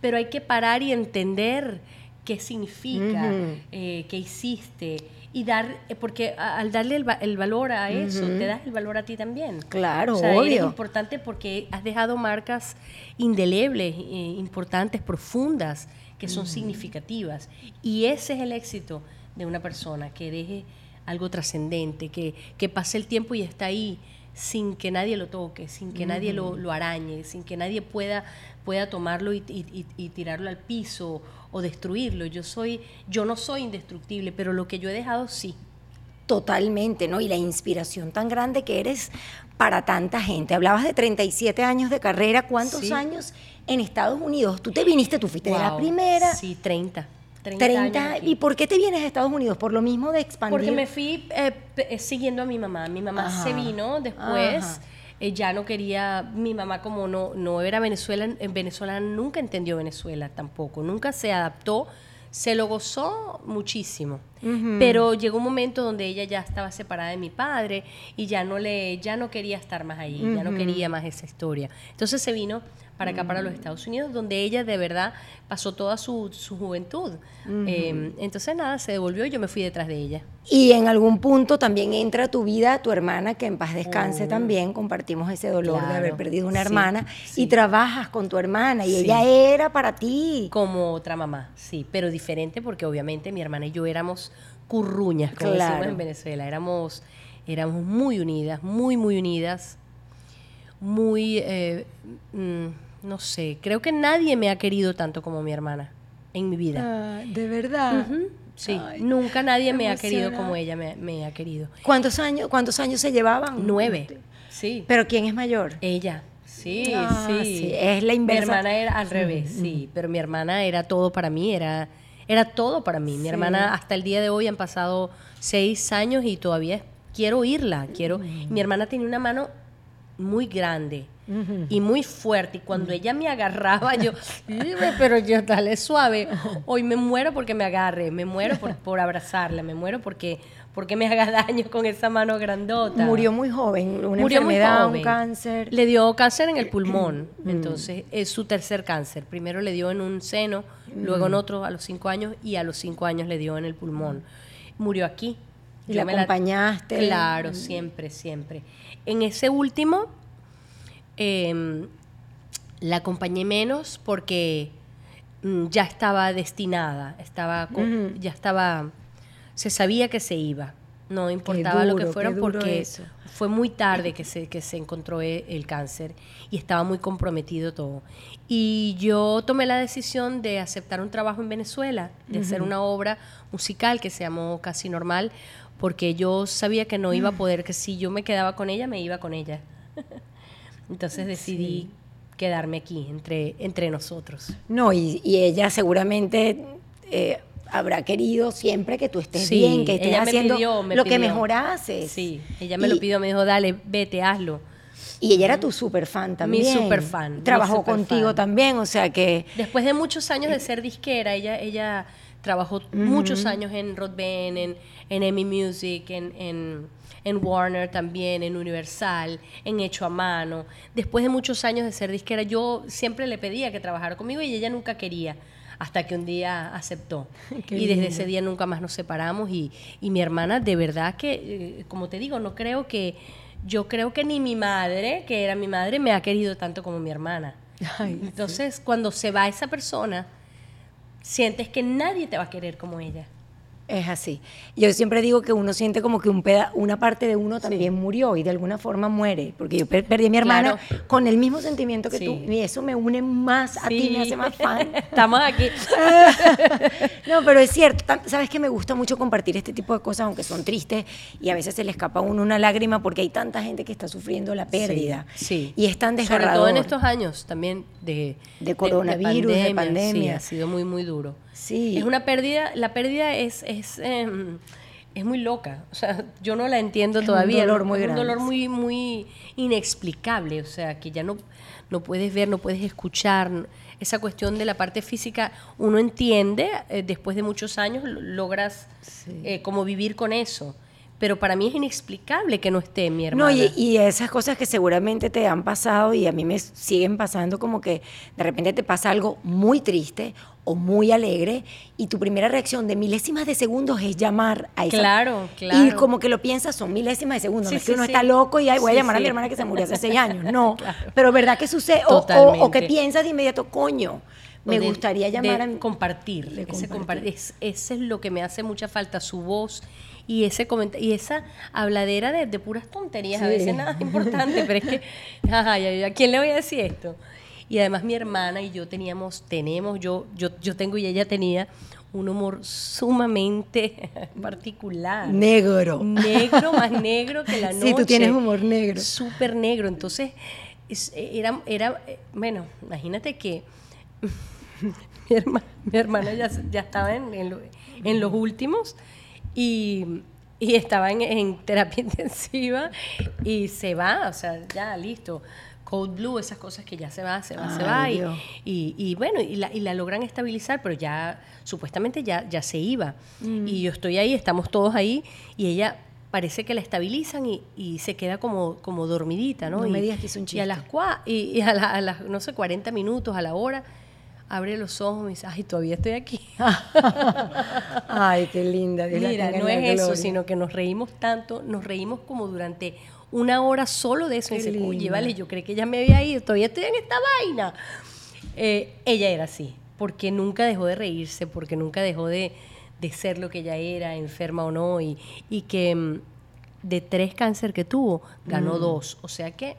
Pero hay que parar y entender qué significa, eh, qué hiciste y dar, eh, porque al darle el, el valor a eso, te das el valor a ti también. Claro, o sea, obvio. importante porque has dejado marcas indelebles, eh, importantes, profundas, que son significativas. Y ese es el éxito de una persona, que deje algo trascendente, que, que pase el tiempo y está ahí sin que nadie lo toque, sin que nadie lo, lo arañe, sin que nadie pueda, pueda tomarlo y, y- y- y tirarlo al piso o destruirlo. Yo soy, yo no soy indestructible, pero lo que yo he dejado sí. Totalmente, ¿no? Y la inspiración tan grande que eres para tanta gente. Hablabas de 37 años de carrera. ¿Cuántos Sí. años en Estados Unidos? Tú te viniste, tú fuiste de la primera. Sí, 30. 30, 30. años aquí. ¿Y por qué te vienes a Estados Unidos? ¿Por lo mismo de expandir? Porque me fui eh, eh, siguiendo a mi mamá. Mi mamá Ajá. se vino después. Ajá. Eh, ya no quería, mi mamá como no, no era Venezuela, en Venezuela nunca entendió Venezuela tampoco, nunca se adaptó, se lo gozó muchísimo. Pero llegó un momento donde ella ya estaba separada de mi padre y ya no le, ya no quería estar más ahí, ya no quería más esa historia. Entonces se vino para acá, para los Estados Unidos, donde ella de verdad pasó toda su, su juventud. Eh, entonces, nada, se devolvió y yo me fui detrás de ella. Y en algún punto también entra a tu vida tu hermana, que en paz descanse también, compartimos ese dolor de haber perdido una hermana, y trabajas con tu hermana, y ella era para ti. Como otra mamá, sí, pero diferente porque obviamente mi hermana y yo éramos curruñas, como decimos en Venezuela, éramos, éramos muy unidas, muy, muy unidas, muy... Eh, mm, no sé, creo que nadie me ha querido tanto como mi hermana en mi vida. Ah, ¿De verdad? Sí, nunca nadie me ha querido como ella me, ha querido. ¿Cuántos años, ¿Cuántos años se llevaban? Nueve, sí. ¿Pero quién es mayor? Ella. Sí, ah, sí, Es la inversa. Mi hermana era al revés, sí, pero mi hermana era todo para mí, era, era todo para mí. Mi hermana hasta el día de hoy han pasado seis años y todavía quiero oírla, quiero. Mi hermana tiene una mano muy grande y muy fuerte. Y cuando ella me agarraba, yo, pero yo dale suave. Hoy me muero porque me agarre, me muero por, por abrazarla, me muero porque, porque me haga daño con esa mano grandota. Murió muy joven, una Murió enfermedad, un cáncer. Le dio cáncer en el pulmón, mm. entonces es su tercer cáncer. Primero le dio en un seno, luego en mm. otro a los cinco años y a los cinco años le dio en el pulmón. Murió aquí. ¿Y la acompañaste? claro, siempre, siempre. En ese último, Em, la acompañé menos porque mm, ya estaba destinada, estaba, ya estaba, se sabía que se iba. No importaba lo que fuera porque fue muy tarde que se, que se encontró e, el, cáncer y estaba muy comprometido todo. Y yo tomé la decisión de aceptar un trabajo en Venezuela, de hacer una obra musical que se llamó Casi Normal, porque yo sabía que no iba a poder, que si yo me quedaba con ella, me iba con ella. Entonces decidí quedarme aquí entre, entre nosotros. No, y, ella seguramente eh, habrá querido siempre que tú estés bien, que estés haciendo lo que mejor haces. Sí, ella me lo pidió, me dijo, dale, vete, hazlo. Y ella era tu super fan también. Mi super fan. Trabajó contigo también, o sea que... Después de muchos años de ser disquera, ella, ella trabajó muchos años en Rod Ben, en, en Emmy Music, en en Warner también, en Universal, en Hecho a Mano. Después de muchos años de ser disquera, yo siempre le pedía que trabajara conmigo y ella nunca quería hasta que un día aceptó. y desde ese día nunca más nos separamos y, mi hermana, de verdad que, eh, como te digo, no creo que, yo creo que ni mi madre, que era mi madre, me ha querido tanto como mi hermana. Entonces, cuando se va esa persona, sientes que nadie te va a querer como ella. Es así. Yo siempre digo que uno siente como que un una parte de uno también murió y de alguna forma muere, porque yo perdí a mi hermana con el mismo sentimiento que tú y eso me une más a ti, me hace más fan. Estamos aquí. no, pero es cierto, sabes que me gusta mucho compartir este tipo de cosas, aunque son tristes y a veces se le escapa a uno una lágrima porque hay tanta gente que está sufriendo la pérdida. Sí. Y es tan desgarrador. Sobre todo en estos años también de, de coronavirus, de pandemia. ha sido muy, muy duro. Sí. Es una pérdida, la pérdida es, es, em, es muy loca. O sea, yo no la entiendo todavía. Un dolor muy grande. Un dolor muy, muy inexplicable. O sea, que ya no, no puedes ver, no puedes escuchar. Esa cuestión de la parte física, uno entiende, eh, después de muchos años logras eh, como vivir con eso pero para mí es inexplicable que no esté mi hermana. No, y, esas cosas que seguramente te han pasado y a mí me siguen pasando como que de repente te pasa algo muy triste o muy alegre y tu primera reacción de milésimas de segundos es llamar a esa Claro, claro. Y como que lo piensas, son milésimas de segundos, no es que uno está loco y voy a llamar a mi hermana que se murió hace seis años, no, pero verdad que sucede, o, o, que piensas de inmediato, coño, me gustaría llamar a compartir, ese compartir. Es, ese es lo que me hace mucha falta, su voz y ese y esa habladera de, puras tonterías, a veces nada importante, pero es que, ¿a quién le voy a decir esto? Y además mi hermana y yo teníamos, tenemos, yo, yo, yo tengo y ella tenía un humor sumamente particular. Negro. Negro, más negro que la noche. Sí, tú tienes humor negro. Súper negro. Entonces, era, era, bueno, imagínate que mi, hermana, ya, ya estaba en, en los últimos y, estaba en, terapia intensiva y se va, o sea, ya listo. Cold Blue, esas cosas que ya se va, se va, se va. Y, bueno, y la, y la, logran estabilizar, pero ya supuestamente ya, ya se iba. Mm. Y yo estoy ahí, estamos todos ahí, y ella parece que la estabilizan y, se queda como, como dormidita, ¿no? No y, me digas que es un chiste. Y a las, y, a, las, no sé, 40 minutos, a la hora, abre los ojos y dice, ay, todavía estoy aquí. ay, qué linda. Mira, no es eso, sino que nos reímos tanto, nos reímos como durante una hora solo de eso. y dice, oye, vale, yo creo que ya me había ido, todavía estoy en esta vaina. Eh, ella era así, porque nunca dejó de reírse, porque nunca dejó de, de ser lo que ella era, enferma o no, y, y que mm, de tres cáncer que tuvo, ganó mm. dos. O sea que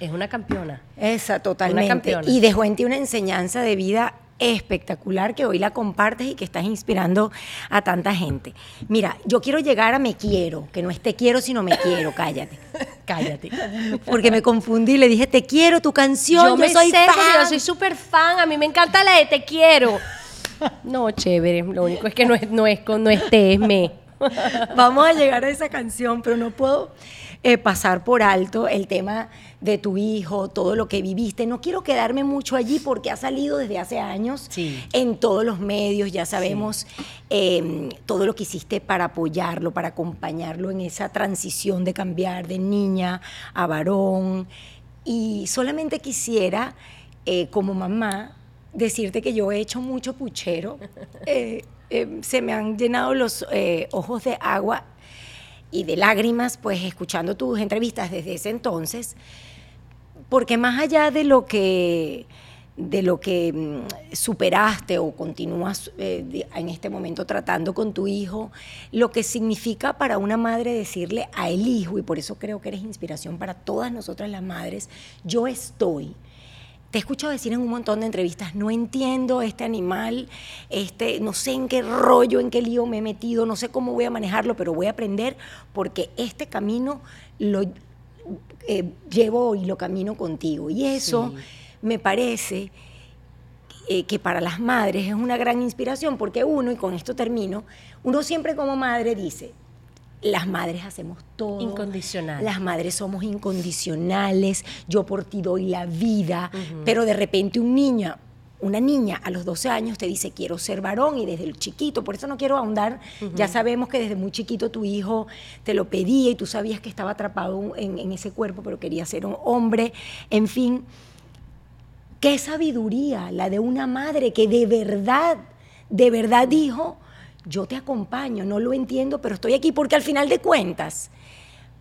es una campeona. Esa, totalmente. Y dejó en ti una enseñanza de vida espectacular que hoy la compartes y que estás inspirando a tanta gente. Mira, yo quiero llegar a me quiero, que no es te quiero, sino me quiero, cállate. cállate. Porque me confundí, le dije te quiero, tu canción, yo, me soy fan. Yo soy súper fan, a mí me encanta la de te quiero. No, chévere, lo único es que no es, no es, no es te, es me. Vamos a llegar a esa canción, pero no puedo eh, pasar por alto el tema de tu hijo, todo lo que viviste. No quiero quedarme mucho allí porque ha salido desde hace años en todos los medios, ya sabemos em, todo lo que hiciste para apoyarlo, para acompañarlo en esa transición de cambiar de niña a varón. Y solamente quisiera, eh, como mamá, decirte que yo he hecho mucho puchero. Eh, eh, se me han llenado los ojos de agua y de lágrimas, pues escuchando tus entrevistas desde ese entonces, porque más allá de lo que de lo que mm, superaste o continúas en este momento tratando con tu hijo, lo que significa para una madre decirle a el hijo, y por eso creo que eres inspiración para todas nosotras las madres, yo estoy te he escuchado decir en un montón de entrevistas, no entiendo este animal, este, no sé en qué rollo, en qué lío me he metido, no sé cómo voy a manejarlo, pero voy a aprender porque este camino lo eh, llevo y lo camino contigo. Y eso me parece eh, que para las madres es una gran inspiración, porque uno, y con esto termino, uno siempre como madre dice, las madres hacemos todo. Incondicional. Las madres somos incondicionales. Yo por ti doy la vida. Pero de repente un niño, una niña a los 12 años te dice quiero ser varón y desde el chiquito, por eso no quiero ahondar, ya sabemos que desde muy chiquito tu hijo te lo pedía y tú sabías que estaba atrapado en, en ese cuerpo, pero quería ser un hombre, en fin. Qué sabiduría la de una madre que de verdad, de verdad dijo, yo te acompaño, no lo entiendo, pero estoy aquí porque al final de cuentas,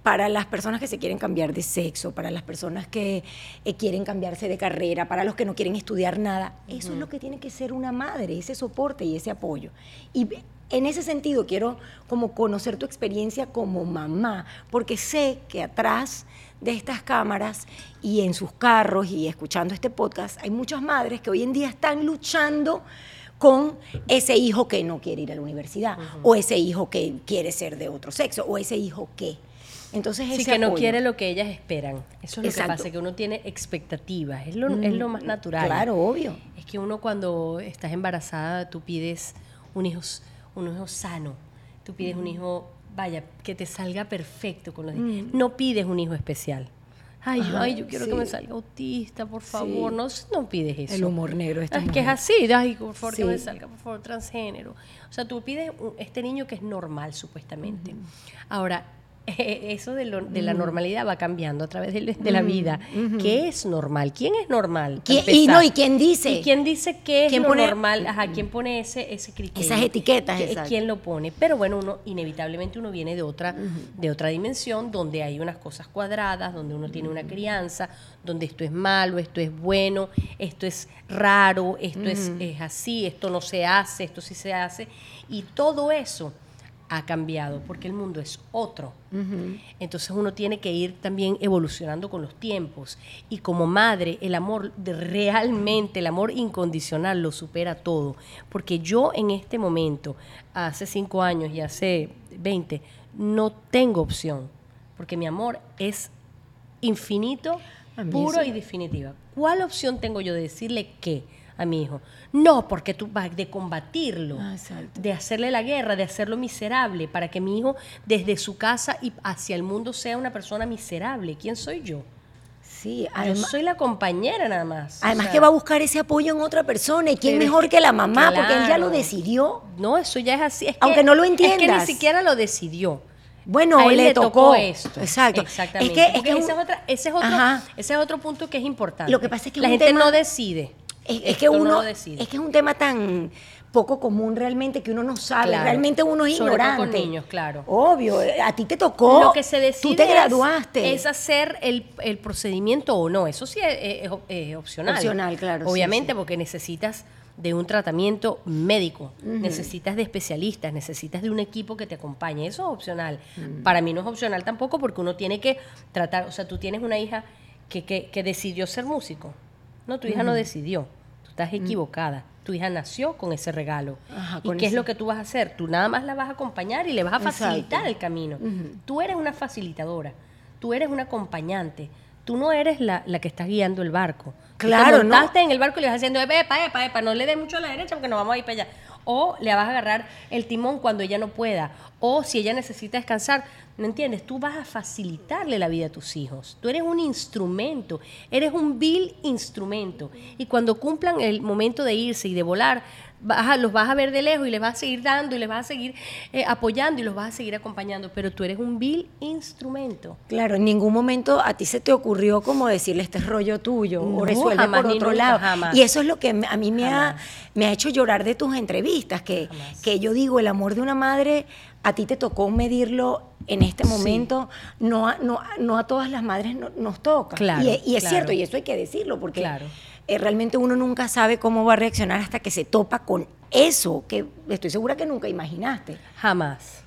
para las personas que se quieren cambiar de sexo, para las personas que eh, quieren cambiarse de carrera, para los que no quieren estudiar nada, eso es lo que tiene que ser una madre, ese soporte y ese apoyo. Y en ese sentido quiero como conocer tu experiencia como mamá, porque sé que atrás de estas cámaras y en sus carros y escuchando este podcast, hay muchas madres que hoy en día están luchando con ese hijo que no quiere ir a la universidad, o ese hijo que quiere ser de otro sexo, o ese hijo que. Entonces, sí, que no quiere lo que ellas esperan. Eso es lo que pasa, que uno tiene expectativas. Es lo, es lo más natural. Claro, obvio. Es que uno cuando estás embarazada, tú pides un hijo, un hijo sano. Tú pides un hijo, vaya, que te salga perfecto con los mm. No pides un hijo especial. Ay, ay, yo quiero que me salga autista, por favor. No, no pides eso. El humor negro. Es que es así. Ay, por favor, que me salga, por favor, transgénero. O sea, tú pides este niño que es normal, supuestamente. Ahora, eso de, la normalidad va cambiando a través de, la vida. ¿Qué es normal? ¿Quién es normal? Y no, ¿y quién dice? ¿Y quién dice qué es lo normal? Ajá, ¿quién pone ese, ese criterio? Esas etiquetas. ¿Quién lo pone? Pero bueno, uno inevitablemente uno viene de otra, de otra dimensión donde hay unas cosas cuadradas, donde uno tiene una crianza, donde esto es malo, esto es bueno, esto es raro, esto es, es así, esto no se hace, esto sí se hace. Y todo eso ha cambiado, porque el mundo es otro. Entonces uno tiene que ir también evolucionando con los tiempos. Y como madre, el amor realmente, el amor incondicional lo supera todo. Porque yo en este momento, hace cinco años y hace 20, no tengo opción. Porque mi amor es infinito, puro y definitivo. ¿Cuál opción tengo yo de decirle qué? A mi hijo. No, porque tú vas de combatirlo, ah, de hacerle la guerra, de hacerlo miserable, para que mi hijo desde su casa y hacia el mundo sea una persona miserable. ¿Quién soy yo? Sí, además, yo soy la compañera nada más. Además que va a buscar ese apoyo en otra persona y quién mejor que, la mamá, porque él ya lo decidió. No, eso ya es así. Aunque no lo entiendas. Es que ni siquiera lo decidió. bueno, a él le, le tocó. esto. Exacto. Exactamente. Es que, es que ese, es otra- ese es otro, ese es otro punto que es importante. Lo que pasa es que la gente tema- no decide. Es, que no uno es que es un tema tan poco común realmente que uno no sabe, Claro. realmente uno es Sobre todo ignorante. con niños, claro. Obvio, a ti te tocó. lo que se decide Tú te graduaste. Es, hacer el, el procedimiento o no. Eso sí es, opcional. Opcional, claro, Obviamente, sí. porque necesitas de un tratamiento médico, necesitas de especialistas, necesitas de un equipo que te acompañe. Eso es opcional. Para mí no es opcional tampoco porque uno tiene que tratar, o sea, tú tienes una hija que, que, que decidió ser músico. No, tu hija no decidió. Estás equivocada. Tu hija nació con ese regalo. Ajá, ¿Y con qué es lo que tú vas a hacer? Tú nada más la vas a acompañar y le vas a Exacto. facilitar el camino. Tú eres una facilitadora, tú eres una acompañante, tú no eres la, la que estás guiando el barco. Claro, te ¿no? montaste en el barco y le vas haciendo, epa, epa, epa, no le des mucho a la derecha porque nos vamos a ir para allá. O le vas a agarrar el timón cuando ella no pueda. O si ella necesita descansar, ¿me entiendes? Tú vas a facilitarle la vida a tus hijos. Tú eres un instrumento, eres un vil instrumento. Y cuando cumplan el momento de irse y de volar, vas a- los vas a ver de lejos y les vas a seguir dando y les vas a seguir eh, apoyando y los vas a seguir acompañando. Pero tú eres un vil instrumento. Claro, en ningún momento a ti se te ocurrió como decirle este es rollo tuyo No, o resuelve jamás, por otro lado. jamás. Y eso es lo que a mí me ha, me ha hecho llorar de tus entrevistas, que, que yo digo, el amor de una madre, a ti te tocó medirlo en este Sí. momento, no, a, no, no a todas las madres no- nos toca. Claro, y, y es claro. cierto, y eso hay que decirlo, porque Claro. Eh, realmente uno nunca sabe cómo va a reaccionar hasta que se topa con eso, que estoy segura que nunca imaginaste. Jamás.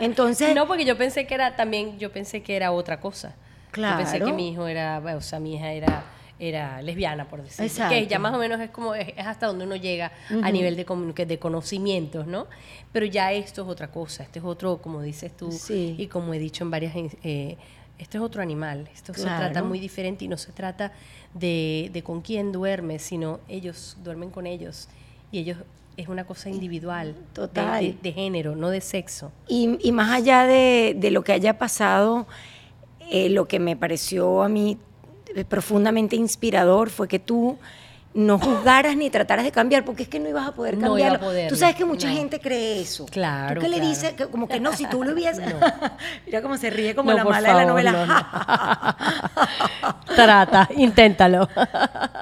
Entonces, no, porque yo pensé que era también, yo pensé que era otra cosa. Yo pensé Claro. que mi hijo era, o sea, mi hija era, era lesbiana, por decirlo. Exacto. Que ya más o menos es como, es, es hasta donde uno llega a nivel de, de conocimientos, ¿no? Pero ya esto es otra cosa, este es otro, como dices tú, Sí. y como he dicho en varias, eh, esto es otro animal, esto se trata muy diferente y no se trata de, de con quién duermes, sino ellos duermen con ellos y ellos es una cosa individual, de- Total. de- de género, no de sexo. Y, y más allá de, de lo que haya pasado, eh, lo que me pareció a mí profundamente inspirador fue que tú no juzgaras ni trataras de cambiar, porque es que no ibas a poder No iba a cambiarlo. poder, tú sabes que no. mucha gente cree eso. Claro, ¿Tú qué le dices? Que como que no, si tú lo hubieses... No. Mira cómo se ríe como No, la mala de la novela. Trata, inténtalo.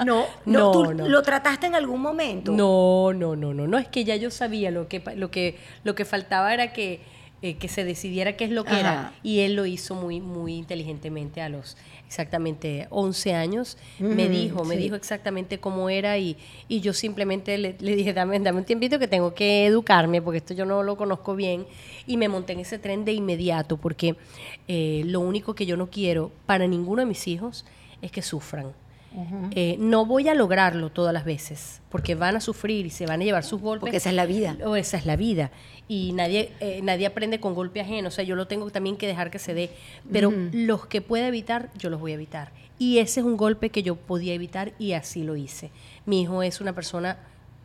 no, no, No, tú no. lo trataste en algún momento. No, no, no, no, no es que ya yo sabía lo que lo que lo que faltaba era que eh, que se decidiera qué es lo que Ajá. era y él lo hizo muy muy inteligentemente a los exactamente 11 años me dijo me sí. dijo exactamente cómo era y, y yo simplemente le, le dije dame dame un tiempito que tengo que educarme porque esto yo no lo conozco bien y me monté en ese tren de inmediato porque eh, lo único que yo no quiero para ninguno de mis hijos es que sufran eh, no voy a lograrlo todas las veces, porque van a sufrir y se van a llevar sus golpes. Porque esa es la vida. O esa es la vida. Y nadie, eh, nadie aprende con golpe ajeno. O sea, yo lo tengo también que dejar que se dé. Pero los que pueda evitar, yo los voy a evitar. Y ese es un golpe que yo podía evitar y así lo hice. Mi hijo es una persona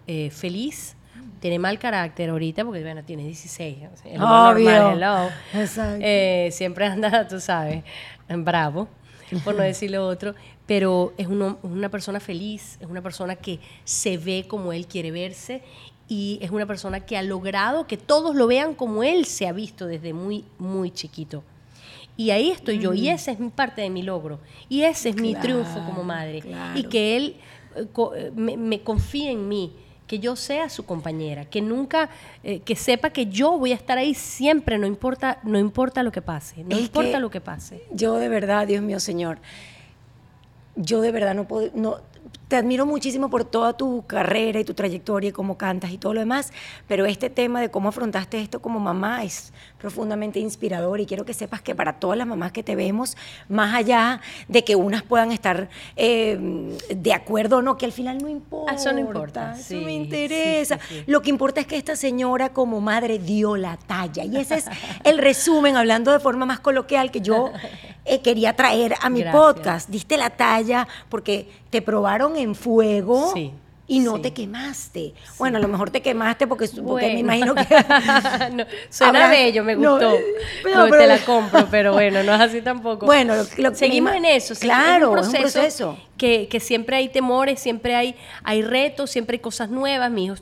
eh, feliz. Tiene mal carácter ahorita porque, bueno, tiene 16. o sea, es lo más Obvio. normal, hello. Exacto. Eh, siempre anda, tú sabes, bravo, por no decir lo otro, pero es uno- una persona feliz, es una persona que se ve como él quiere verse y es una persona que ha logrado que todos lo vean como él se ha visto desde muy, muy chiquito. Y ahí estoy yo, y esa es mi parte de mi logro, y ese es mi triunfo como madre. claro. Y que él eh, eh, me, me confíe en mí, que yo sea su compañera, que nunca, eh, que sepa que yo voy a estar ahí siempre, no importa, no importa lo que pase, no Es importa que lo que pase. Yo de verdad, Dios mío, Señor, yo de verdad no puedo, no, te admiro muchísimo por toda tu carrera y tu trayectoria y cómo cantas y todo lo demás, pero este tema de cómo afrontaste esto como mamá es profundamente inspirador y quiero que sepas que para todas las mamás que te vemos, más allá de que unas puedan estar eh, de acuerdo o no, que al final no importa. Eso no importa, Eso sí, me interesa. sí, sí. Lo que importa es que esta señora como madre dio la talla. Y ese es el resumen, hablando de forma más coloquial, que yo eh, quería traer a mi Gracias. podcast. Diste la talla porque te probaron en fuego. Sí, Y no sí. te quemaste. Bueno, a lo mejor te quemaste porque, porque me imagino que... No, suena Habrá- bello, me gustó. pero- No, pero- te la compro, pero bueno, no es así tampoco. Bueno, lo- lo seguimos en eso. Claro, es un proceso, proceso. Que, que siempre hay temores, siempre hay, hay retos, siempre hay cosas nuevas. Mi hijo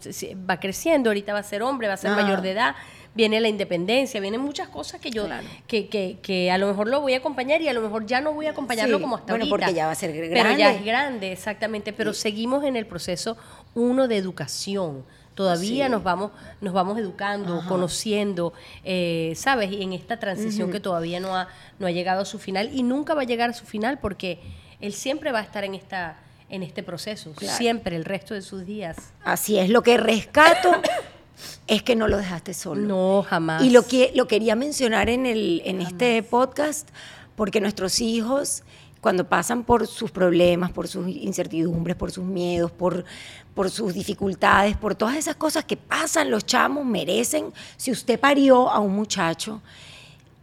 va creciendo, ahorita va a ser hombre, va a ser Ah. mayor de edad. Viene la independencia, vienen muchas cosas que yo, que, que, que, a lo mejor lo voy a acompañar y a lo mejor ya no voy a acompañarlo como hasta bueno, ahorita. porque ya va a ser grande. Pero ya es grande, exactamente. Pero seguimos en el proceso uno de educación. Todavía nos vamos, nos vamos educando, conociendo, eh, ¿sabes? Y en esta transición que todavía no ha, no ha llegado a su final y nunca va a llegar a su final porque él siempre va a estar en esta en este proceso, siempre el resto de sus días. Así es, lo que rescato es que no lo dejaste solo. No, jamás. Y lo que lo quería mencionar en el en este podcast porque nuestros hijos cuando pasan por sus problemas, por sus incertidumbres, por sus miedos, por, por sus dificultades, por todas esas cosas que pasan, los chamos merecen, si usted parió a un muchacho,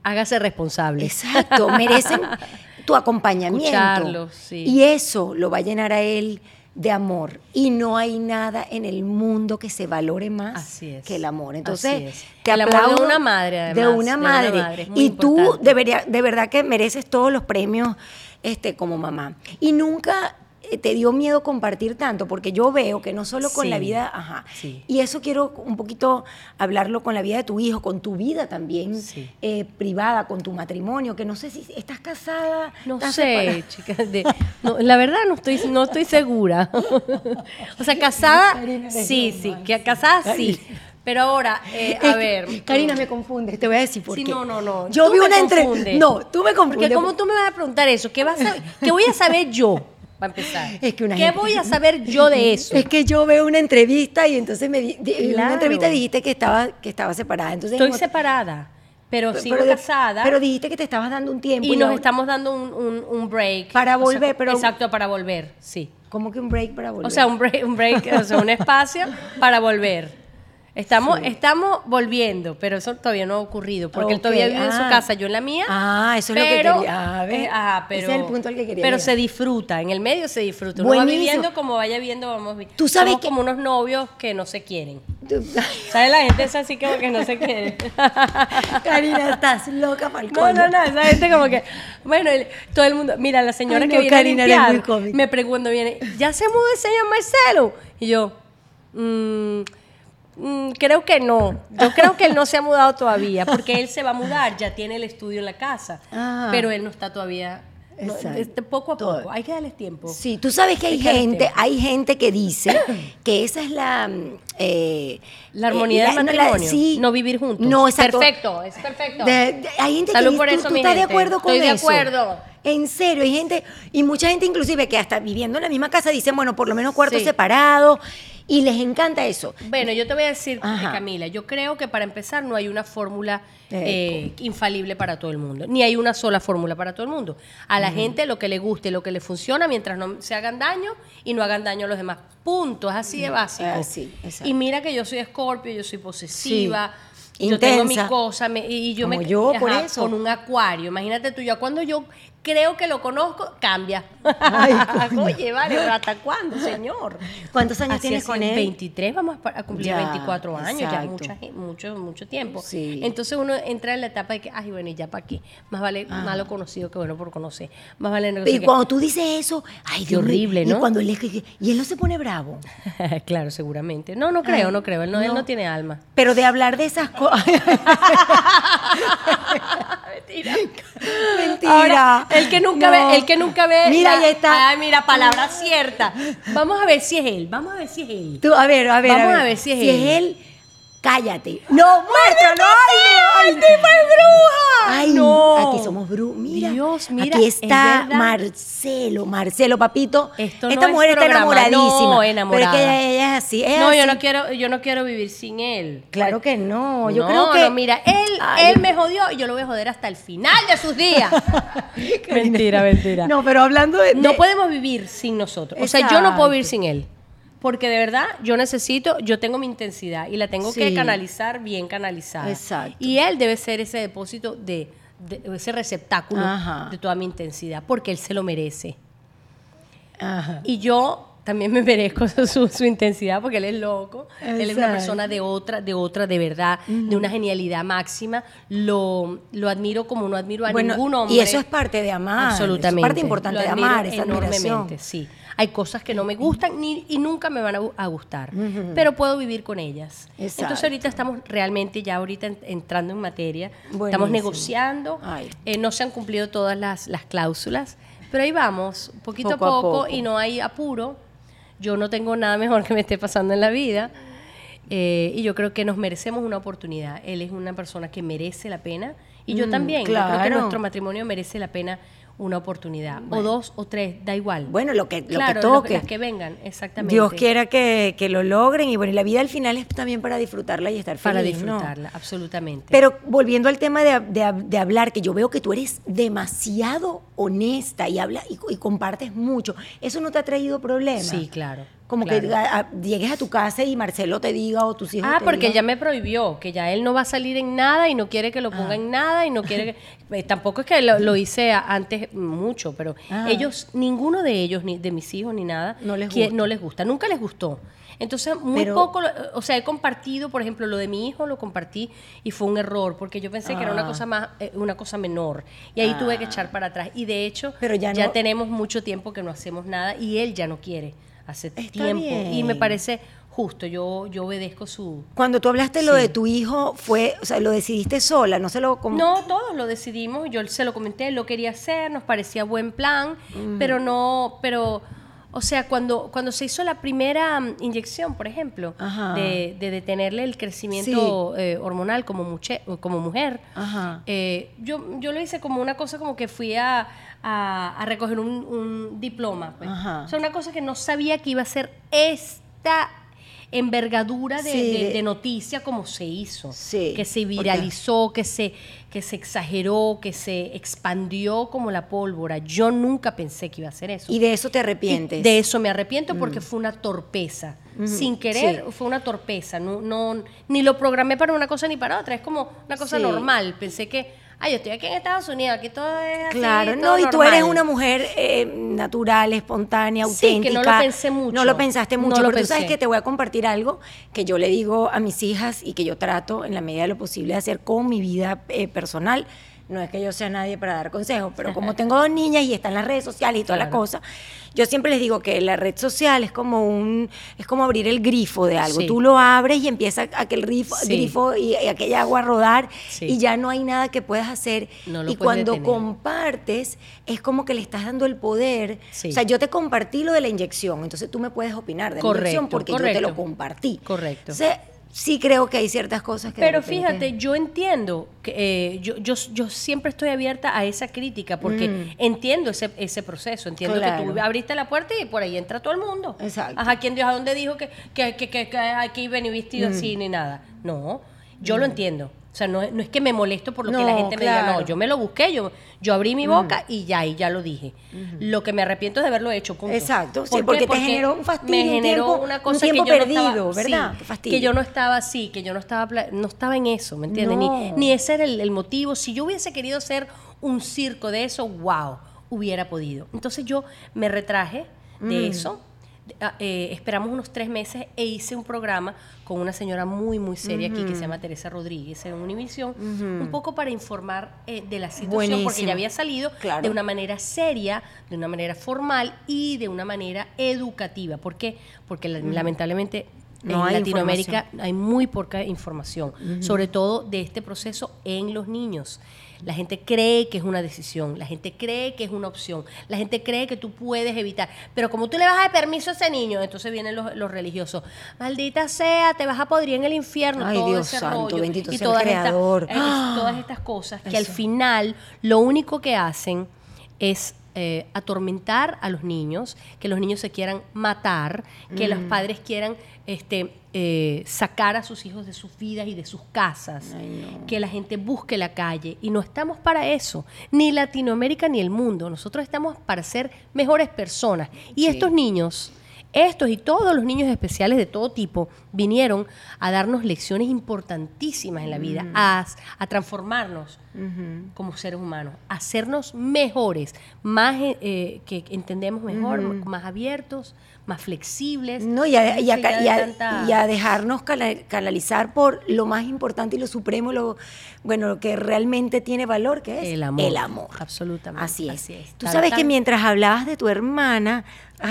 hágase responsable. Exacto, merecen tu acompañamiento. Y eso lo va a llenar a él de amor. Y no hay nada en el mundo que se valore más que el amor. Entonces, te el aplaudo de una madre, además, De una madre. y tú debería, de verdad que mereces todos los premios este, como mamá. Y nunca te dio miedo compartir tanto, porque yo veo que no solo con la vida, ajá, y eso quiero un poquito hablarlo con la vida de tu hijo, con tu vida también eh, privada, con tu matrimonio, que no sé si estás casada. No sé, chicas, la verdad no estoy, no estoy segura. o sea, casada, sí, sí, que casada sí. Pero ahora, eh, a ver. Karina, me confunde, te voy a decir por sí, qué. no, no, no. Yo vi una entrevista. No, tú me confundes. Porque, ¿cómo tú me vas a preguntar eso? ¿Qué, vas a, ¿qué voy a saber yo? Para empezar. Es que ¿Qué voy a saber yo de eso? Es que yo veo una entrevista y entonces me en una entrevista dijiste que estaba, que estaba separada. Entonces, Estoy separada, pero, sigo casada. Pero dijiste que te estabas dando un tiempo. Y, nos estamos dando un, un, break. Para volver, pero. Exacto, para volver, sí. ¿Cómo que un break para volver? O sea, un break, un break o sea, un espacio para volver. Estamos, estamos volviendo, pero eso todavía no ha ocurrido, porque él todavía vive en su ah. casa, yo en la mía. Ah, eso es lo que quería. Ah, eh, pero, Ese es el punto al que quería Pero se disfruta, en el medio se disfruta. Uno va viviendo como vaya viendo, vamos Tú sabes Somos como unos novios que no se quieren. ¿Sabes? La gente es así como que no se quiere. Karina, estás loca para No, no, no, esa gente como que, bueno, todo el mundo, mira, la señora que viene a limpiar, me pregunto, viene, ¿ya se mudó el señor Marcelo? Y yo, mmm Mm, creo que no. Yo creo que él no se ha mudado todavía, porque él se va a mudar, ya tiene el estudio en la casa, ah. pero él no está todavía. Este, poco a poco, hay que darles tiempo. Sí, tú sabes que hay, gente, hay gente que dice que esa es la eh, la armonía del matrimonio, no, vivir juntos. No, Perfecto, es perfecto. hay gente que dice, por eso, ¿tú, estás de acuerdo con Estoy eso? de acuerdo. En serio, hay gente, y mucha gente inclusive que hasta viviendo en la misma casa dicen, bueno, por lo menos cuartos separados y les encanta eso. Bueno, yo te voy a decir, Camila, yo creo que para empezar no hay una fórmula eh, infalible para todo el mundo, ni hay una sola fórmula para todo el mundo. A la gente lo que le guste, lo que le funciona, mientras no se hagan daño y no hagan daño a los demás. Punto, es así de básico. y mira que yo soy escorpio, yo soy posesiva. Yo tengo mis cosas y yo me yo por eso. con un acuario. Imagínate tú, yo cuando yo creo que lo conozco, cambia. Ay, Oye, vale, ¿hasta cuándo, señor? ¿Cuántos años tienes con él? 23, vamos a cumplir 24 años, ya mucha, mucho, mucho tiempo. Entonces uno entra en la etapa de que, ay, bueno, ¿y ya para qué? Más vale ah. malo conocido que bueno por conocer. Más vale no Y cuando tú dices eso, ay, Dios horrible, ¿no? Y cuando él y él no se pone bravo. claro, seguramente. No, no creo, no creo. Él no, él no tiene alma. Pero de hablar de esas cosas. Mentira. Mentira. El que nunca ve, el que nunca ve. Mira, ahí está. Ay, mira, palabra cierta. Vamos a ver si es él. Vamos a ver si es él. Tú, a ver, a ver. Vamos a ver, si es él. Si es él Cállate. No, muéstralo. ¡Ay, el tipo es bruja! Ay, no. Aquí somos brujas. Mira, Dios, mira. Aquí está Marcelo. Marcelo, papito. Esto Esta mujer está enamoradísima. No, enamorada. Pero es que ella, es así. no, yo no quiero, yo no quiero vivir sin él. Claro que no. Yo creo que. No, mira, él, él me jodió y yo lo voy a joder hasta el final de sus días. mentira, mentira. No, pero hablando de. No podemos vivir sin nosotros. O sea, yo no puedo vivir sin él porque de verdad yo necesito, yo tengo mi intensidad y la tengo que canalizar bien canalizada. Exacto. Y él debe ser ese depósito de, ese receptáculo de toda mi intensidad, porque él se lo merece. Ajá. Y yo también me merezco su, intensidad porque él es loco. Él es una persona de otra, de otra, de verdad, de una genialidad máxima. Lo, lo admiro como no admiro a ningún hombre. Y eso es parte de amar. Absolutamente. Es parte importante de amar, esa enormemente, sí. Hay cosas que no me gustan ni, y nunca me van a, gustar, pero puedo vivir con ellas. Entonces ahorita estamos realmente ya ahorita entrando en materia, estamos negociando, eh, no se han cumplido todas las, cláusulas, pero ahí vamos, poquito a poco, y no hay apuro. Yo no tengo nada mejor que me esté pasando en la vida. Eh, y yo creo que nos merecemos una oportunidad. Él es una persona que merece la pena y yo mm, también. Yo creo que nuestro matrimonio merece la pena una oportunidad. O dos o tres, da igual. Bueno, lo que, lo que toque. las que vengan, exactamente. Dios quiera que, lo logren. Y bueno, la vida al final es también para disfrutarla y estar feliz. Para disfrutarla, absolutamente. Pero volviendo al tema de, hablar, que yo veo que tú eres demasiado honesta y, habla, y, y compartes mucho. ¿Eso no te ha traído problemas? Sí, claro. Como que llegues a tu casa y Marcelo te diga o tus hijos ah, te porque ya me prohibió, que ya él no va a salir en nada y no quiere que lo ponga ah. en nada y no quiere que... Eh, tampoco es que lo, hice antes mucho, pero ah. ellos, ninguno de ellos, ni de mis hijos ni nada, no les, gusta. no les gusta, nunca les gustó. Entonces, muy poco, o sea, he compartido, por ejemplo, lo de mi hijo lo compartí y fue un error, porque yo pensé que era una ah. cosa más, eh, una cosa menor. Y ahí tuve que echar para atrás. Y de hecho, ya, ya tenemos mucho tiempo que no hacemos nada y él ya no quiere hace tiempo. Y me parece justo, yo, yo obedezco su... Cuando tú hablaste lo de tu hijo, fue, o sea, lo decidiste sola, no se lo... No, todos lo decidimos, yo se lo comenté, lo quería hacer, nos parecía buen plan, mm. pero no, pero... O sea, cuando, cuando se hizo la primera mm, inyección, por ejemplo, de, detenerle el crecimiento eh, hormonal como, muche, como mujer, eh, yo, yo lo hice como una cosa como que fui a, a, recoger un, diploma. Pues. O sea, una cosa que no sabía que iba a ser esta envergadura de, noticia como se hizo, que se viralizó, que se, que se exageró, que se expandió como la pólvora. Yo nunca pensé que iba a ser eso. ¿Y de eso te arrepientes? de eso me arrepiento porque mm. fue una torpeza. Sin querer, fue una torpeza. No, no, ni lo programé para una cosa ni para otra. Es como una cosa normal. Pensé que ay, yo estoy aquí en Estados Unidos, aquí todo es así, Claro, no, y tú eres una mujer eh, natural, espontánea, auténtica. Sí, que no lo pensé mucho. No lo pensaste mucho, pero tú sabes que te voy a compartir algo que yo le digo a mis hijas y que yo trato en la medida de lo posible de hacer con mi vida eh, personal no es que yo sea nadie para dar consejos, pero como tengo dos niñas y están las redes sociales y toda la cosa, yo siempre les digo que la red social es como un es como abrir el grifo de algo. Tú lo abres y empieza aquel grifo, grifo y, aquella agua a rodar y ya no hay nada que puedas hacer. y cuando compartes es como que le estás dando el poder. O sea, yo te compartí lo de la inyección, entonces tú me puedes opinar de la inyección porque yo te lo compartí. Correcto sí creo que hay ciertas cosas que... Pero fíjate, yo entiendo, que, eh, yo, yo, yo, siempre estoy abierta a esa crítica porque mm. entiendo ese, ese proceso, entiendo que tú abriste la puerta y por ahí entra todo el mundo. Exacto. Ajá, ¿quién Dios a dónde dijo que, que, que, que, hay que ir vestido mm. así ni nada? No, yo lo mm. entiendo. O sea, no, es que me molesto por lo que la gente me diga, no, yo me lo busqué, yo, yo abrí mi boca y ya, y ya lo dije. Lo que me arrepiento es de haberlo hecho, punto. Exacto, sí, porque, te generó un fastidio, me generó una cosa que yo perdido, ¿verdad? que yo no estaba así, que yo no estaba, no estaba en eso, ¿me entiendes? Ni, ni, ese era el, motivo. Si yo hubiese querido hacer un circo de eso, wow, hubiera podido. Entonces yo me retraje de eso Ah, eh, esperamos unos tres meses e hice un programa con una señora muy, muy seria aquí que se llama Teresa Rodríguez en Univisión, un poco para informar eh, de la situación, porque ella había salido de una manera seria, de una manera formal y de una manera educativa. ¿Por qué? Porque lamentablemente en Latinoamérica hay muy poca información, sobre todo de este proceso en los niños. La gente cree que es una decisión, la gente cree que es una opción, la gente cree que tú puedes evitar. Pero como tú le vas a dar permiso a ese niño, entonces vienen los, religiosos. Maldita sea, te vas a podrir en el infierno. Ay, todo Dios ese santo, bendito sea el creador. Eh, todas estas cosas que al final lo único que hacen es eh, atormentar a los niños, que los niños se quieran matar, que los mm. padres quieran este, eh, sacar a sus hijos de sus vidas y de sus casas, que la gente busque la calle. Y no estamos para eso, ni Latinoamérica ni el mundo. Nosotros estamos para ser mejores personas. Y estos niños, estos y todos los niños especiales de todo tipo, vinieron a darnos lecciones importantísimas en la vida, mm. a, a transformarnos como seres humanos, hacernos mejores, más eh, que entendemos mejor, más abiertos, más flexibles. No, y a, y a, dejarnos canalizar por lo más importante y lo supremo, lo, bueno, lo que realmente tiene valor, que es el amor. El amor. Absolutamente. Así es. Tú sabes que mientras hablabas de tu hermana,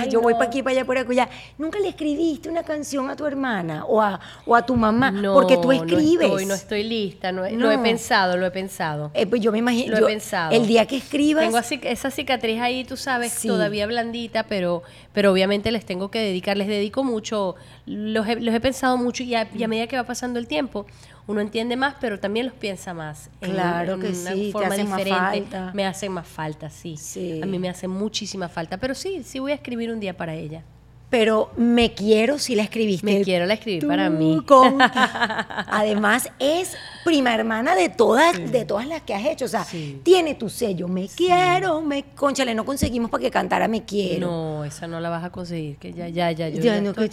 yo voy para aquí, para allá, por allá. ¿Nunca le escribiste una canción a tu hermana o a, o a tu mamá? No, Porque tú escribes. No estoy, no estoy lista, no, lo he pensado, lo he pensado. Eh, pues yo me imagino. Lo he pensado. El día que escribas. Tengo así, esa cicatriz ahí, tú sabes, todavía blandita, pero, pero obviamente les tengo que dedicar, les dedico mucho, los he, los he pensado mucho y a, medida que va pasando el tiempo, uno entiende más, pero también los piensa más. Claro que una sí, forma diferente. Me hacen más falta, sí. A mí me hace muchísima falta. Pero sí, sí voy a escribir un día para ella. Pero me quiero si la escribiste. Me quiero la escribí para mí. Además, es prima hermana de todas, de todas las que has hecho. O sea, tiene tu sello. Me quiero, me. Conchale, no conseguimos para que cantara Me quiero. No, esa no la vas a conseguir. Que ya, ya, ya. Yo ya, no, que,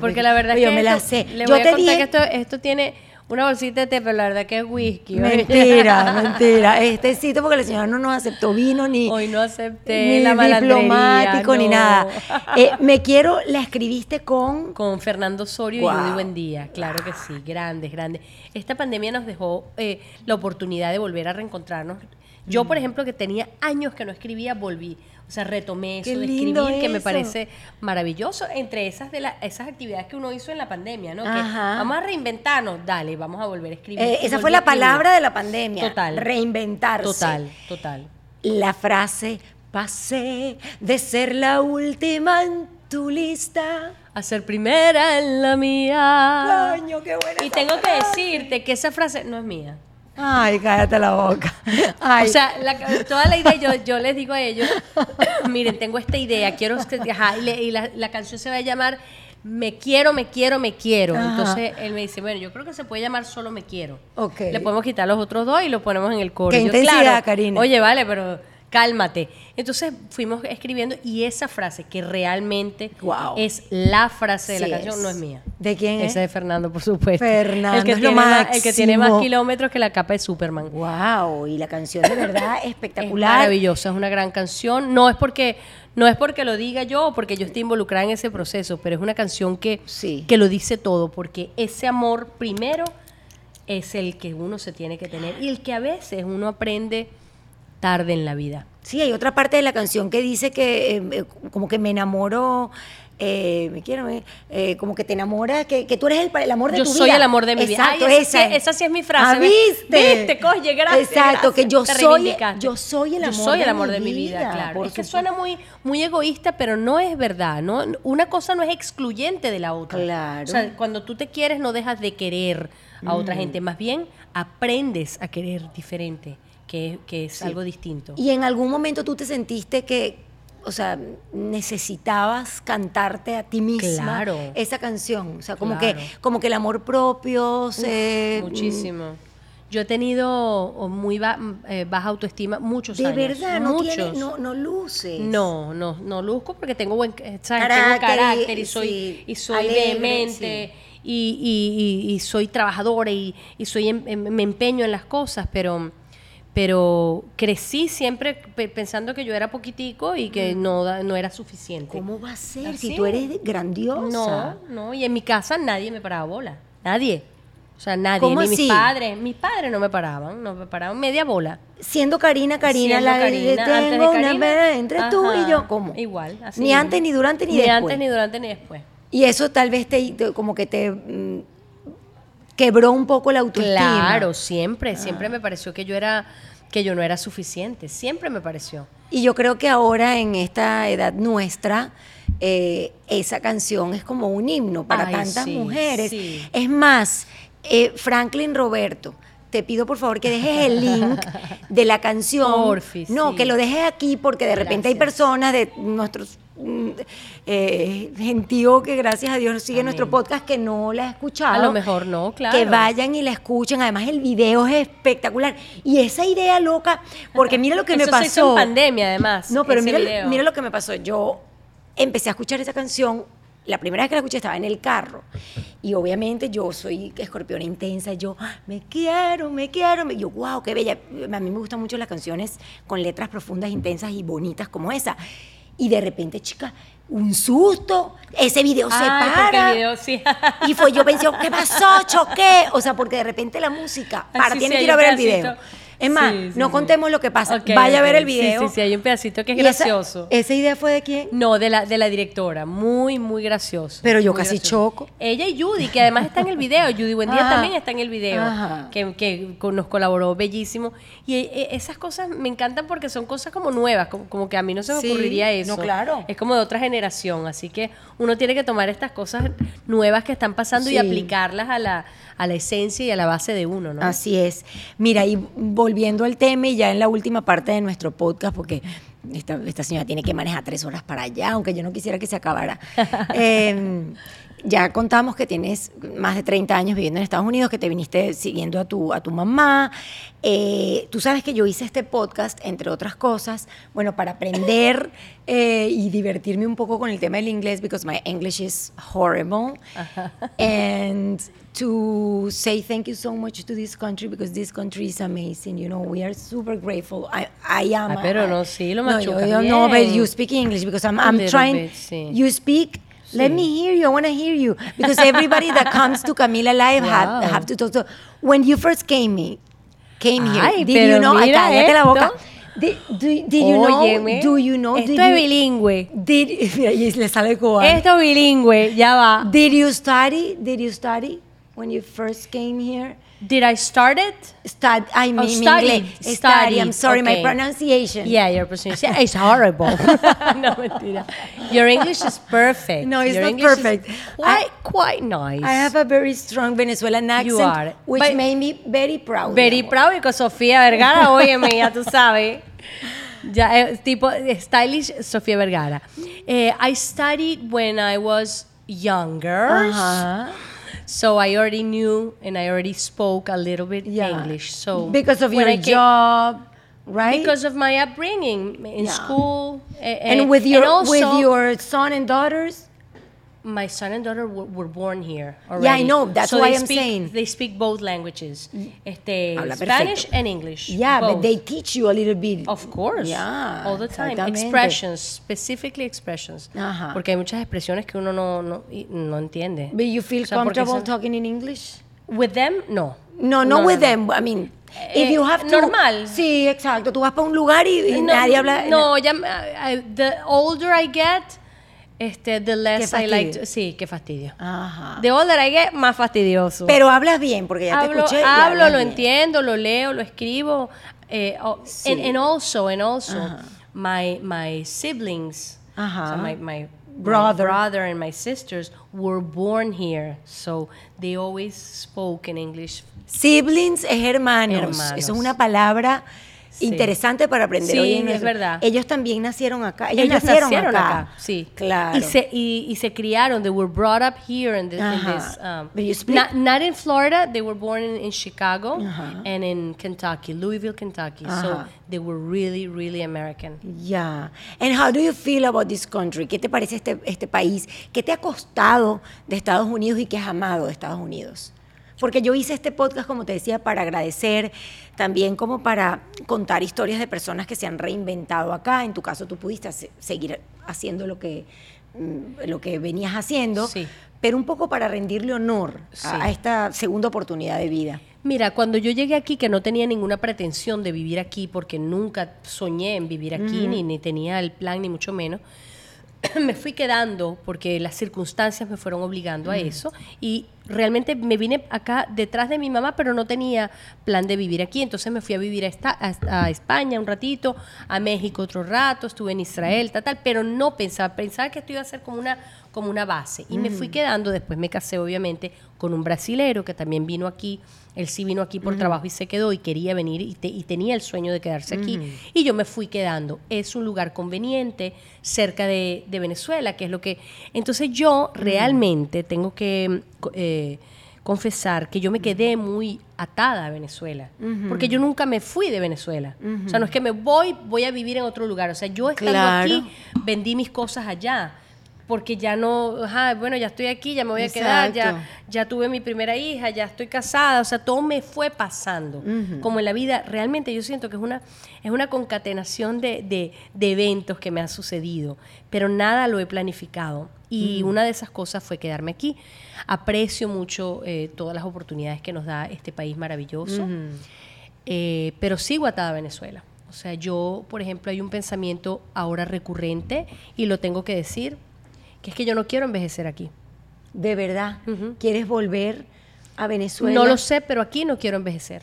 porque la verdad es que. Yo me la sé. Le yo te dije... que esto, esto tiene una bolsita de té, pero la verdad que es whisky. Mentira, mentira. Este sitio porque la señora no nos aceptó vino ni. Hoy no acepté ni la diplomático ni nada. Eh, me quiero, la escribiste con. Con Fernando Osorio y Judy Buendía. Claro que sí, grandes, grandes. Esta pandemia nos dejó eh, la oportunidad de volver a reencontrarnos. Yo, por ejemplo, que tenía años que no escribía, volví. O sea, retomé eso de escribir, que me parece maravilloso, entre esas de esas actividades que uno hizo en la pandemia, ¿no? Que vamos a reinventarnos, dale, vamos a volver a escribir. Eh, esa fue la palabra de la pandemia. Total. Reinventarse. Total, total. La frase, pasé de ser la última en tu lista a ser primera en la mía. Coño, qué buena. Y tengo que decirte que esa frase no es mía. Ay, cállate la boca. O sea, toda la idea, yo, yo les digo a ellos, miren, tengo esta idea, quiero que, y, la, canción se va a llamar Me quiero, me quiero, me quiero. Entonces él me dice, bueno, yo creo que se puede llamar solo Me quiero. Okay. Le podemos quitar los otros dos y lo ponemos en el coro. Qué intensidad, Karina. Oye, vale, pero cálmate. Entonces fuimos escribiendo y esa frase que realmente es la frase de la canción no es mía. ¿De quién es? Esa de Fernando, por supuesto. Fernando, el que, tiene, más, el que tiene más kilómetros que la capa de Superman. Wow, y la canción de verdad espectacular. Es maravillosa, es una gran canción. No es porque no es porque lo diga yo o porque yo esté involucrada en ese proceso, pero es una canción que, que lo dice todo, porque ese amor primero es el que uno se tiene que tener y el que a veces uno aprende tarde en la vida. Sí, hay otra parte de la canción que dice que eh, eh, como que me enamoro eh, me quiero, eh, como que te enamora, que, que tú eres el, el, amor de tu vida. Yo soy el amor de mi vida. Exacto, esa, esa, sí es mi frase. Ah, ¿Viste? ¿Viste? Coge, gracias. Exacto, que yo soy, yo soy el amor, yo soy el amor de, mi vida. claro. Es que suena muy, muy egoísta, pero no es verdad, ¿no? Una cosa no es excluyente de la otra. Claro. O sea, cuando tú te quieres, no dejas de querer a otra mm. gente, más bien aprendes a querer diferente que, es algo distinto. ¿Y en algún momento tú te sentiste que, o sea, necesitabas cantarte a ti misma esa canción? O sea, como, que, como que el amor propio se... muchísimo. Yo he tenido muy eh, baja autoestima muchos de años. De verdad, no, tiene, no, no luces. No, no, no luzco porque tengo buen eh, carácter, y soy, y soy vehemente y, y, soy trabajadora y, soy em, em, me empeño en las cosas, pero pero crecí siempre pensando que yo era poquitico y que no, no era suficiente. ¿Cómo va a ser si tú eres grandiosa? No, no, y en mi casa nadie me paraba bola, nadie. O sea, nadie, ni mis padres, mis padres no me paraban, no me paraban media bola. Siendo Karina, Karina, la Karina, tengo una entre tú y yo, ¿cómo? Igual, así Ni antes, ni durante, ni, después. Ni antes, ni durante, ni después. Y eso tal vez te, como que te mm, quebró un poco la autoestima. Claro, siempre, siempre me pareció que yo era que yo no era suficiente, siempre me pareció. Y yo creo que ahora en esta edad nuestra eh, esa canción es como un himno para tantas mujeres. Es más, eh, Franklin Roberto, te pido por favor que dejes el link de la canción. no, que lo dejes aquí porque de repente hay personas de nuestros eh, gentío que gracias a Dios sigue nuestro podcast que no la ha escuchado. A lo mejor no, claro. Que vayan y la escuchen. Además, el video es espectacular. Y esa idea loca, porque mira lo que me pasó. Se hizo en pandemia, además. No, pero mira, mira lo que me pasó. Yo empecé a escuchar esa canción. La primera vez que la escuché estaba en el carro Y obviamente yo soy escorpiona intensa, yo "Ah, me quiero, me quiero, me, yo wow, qué bella. A mí me gustan mucho las canciones con letras profundas, intensas y bonitas como esa. Y de repente, chica, un susto, ese video se Ay, para. el video sí. Y fue yo pensé, ¿qué pasó? Choqué. O sea, porque de repente la música, para, tiene que ir a ver el video. Es más, Sí, sí, no contemos lo que pasa. Vaya a ver el video. Sí, sí, sí, hay un pedacito que es Y gracioso. ¿Esa idea fue de quién? No, de la, de la directora, muy, muy gracioso. Pero yo casi gracioso. choco. Ella y Judy, que además está en el video. Judy Buendía Ajá. también está en el video, Ajá. que, que nos colaboró bellísimo. Y eh, esas cosas me encantan porque son cosas como nuevas, como, como que a mí no se me ocurriría eso. no, claro. Es como de otra generación, así que uno tiene que tomar estas cosas nuevas que están pasando y aplicarlas a la, a la esencia y a la base de uno, ¿no? Así es. Mira, y volviendo al tema y ya en la última parte de nuestro podcast, porque esta, esta señora tiene que manejar tres horas para allá, aunque yo no quisiera que se acabara. Eh, ya contamos que tienes más de 30 años viviendo en Estados Unidos, que te viniste siguiendo a tu, a tu mamá. Eh, tú sabes que yo hice este podcast, entre otras cosas, bueno, para aprender eh, y divertirme un poco con el tema del inglés, because my English is horrible. And to say thank you so much to this country, because this country is amazing. You know, we are super grateful. I, I am. Ah, pero no, sí, lo no, yo- yo- No, but you speak English, because I'm, I'm trying. bit, sí. You speak. Let me hear you. I want to hear you because everybody that comes to Camila Live have, Wow. have to talk to. When you first came me, came here, Ay, did you know? Ay, mira la esto. boca. Did, do, did you Óyeme, know? Do you know? Esto did es you, bilingüe. Did y le sale cubano. Esto es bilingüe, ya va. Did you study? Did you study when you first came here? Did I start it? Stud, I mean, Oh, studied, inglés. Study. I'm sorry, my pronunciation. Yeah, your pronunciation is horrible. no, mentira. Your English is perfect. No, it's Your not English perfect. Quite, quite nice. I have a very strong Venezuelan accent, You are. which But- made me very proud. Very proud because Sofía Vergara, óyeme, ya tú sabes. Ya, eh, tipo eh, stylish Sofía Vergara. Eh, I studied when I was younger. So I already knew and I already spoke a little bit Yeah. English. So because of your I job, right? because of my upbringing in Yeah. school eh, and with your also, with your son and daughters. My son and daughter were, were born here already. Yeah, I know. That's So why I'm speak- saying. they speak both languages, este, Habla Spanish perfecto. and English. Yeah, but both. they teach you a little bit. Of course. Yeah, All the time. Expressions, specifically expressions. Ajá. Porque hay muchas expresiones que uno no, no, no entiende. But you feel O sea, comfortable son- talking in English? With them, no. No, no, with them. I mean, if Eh, you have to. normal. Sí, exacto. Tú vas para un lugar y, y no, nadie habla. No, ya, I- the older I get, este, the less I like to, Sí, qué fastidio. Ajá. The older I get, más fastidioso. Pero hablas bien, porque ya te hablo, escuché. y hablo lo bien. entiendo, lo leo, lo escribo. Eh, oh, Sí. and, and also, and also, my, my siblings, Ajá. so my, my Brother. my brother and my sisters were born here, so they always spoke in English. Siblings es hermanos. Hermanos. Eso es una palabra Sí. interesante para aprender Sí, es nuestro- verdad. Ellos también nacieron acá. Ellos, Ellos nacieron, acá. sí. Claro. Y se, y, y se criaron, they were brought up here in, this, in this um, you speak- not, not in Florida, they were born in, in Chicago Ajá. and in Kentucky, Louisville, Kentucky. So they were really, really American. Ya. And how do you feel about this country? ¿Qué te parece este, este país? ¿Qué te ha costado de Estados Unidos y qué has amado de Estados Unidos? Porque yo hice este podcast, como te decía, para agradecer, también como para contar historias de personas que se han reinventado acá. En tu caso, tú pudiste seguir haciendo lo que, mm, lo que venías haciendo, Sí. pero un poco para rendirle honor Sí. a, a esta segunda oportunidad de vida. Mira, cuando yo llegué aquí, que no tenía ninguna pretensión de vivir aquí, porque nunca soñé en vivir aquí, ni, ni tenía el plan, ni mucho menos, me fui quedando porque las circunstancias me fueron obligando a eso y realmente me vine acá detrás de mi mamá, pero no tenía plan de vivir aquí, entonces me fui a vivir a, esta- a- a España un ratito, a México otro rato, estuve en Israel, tal, tal, pero no pensaba, pensaba que esto iba a ser como una, como una base. Y me fui quedando, después me casé obviamente con un brasilero que también vino aquí, él sí vino aquí por trabajo y se quedó y quería venir y, te- y tenía el sueño de quedarse aquí. Y yo me fui quedando. Es un lugar conveniente, cerca de, de Venezuela, que es lo que... Entonces yo realmente tengo que eh, confesar que yo me quedé muy atada a Venezuela. Porque yo nunca me fui de Venezuela. O sea, no es que me voy, voy a vivir en otro lugar. O sea, yo estando Claro. aquí, vendí mis cosas allá porque ya no, bueno, ya estoy aquí, ya me voy a quedar, ya, ya tuve mi primera hija, ya estoy casada, o sea, todo me fue pasando. Como en la vida, realmente yo siento que es una, es una concatenación de, eventos que me han sucedido, pero nada lo he planificado. Y una de esas cosas fue quedarme aquí. Aprecio mucho eh, todas las oportunidades que nos da este país maravilloso, eh, pero sigo atada a Venezuela. O sea, yo, por ejemplo, hay un pensamiento ahora recurrente y lo tengo que decir, que es que yo no quiero envejecer aquí. ¿De verdad? ¿Quieres volver a Venezuela? No lo sé, pero aquí no quiero envejecer.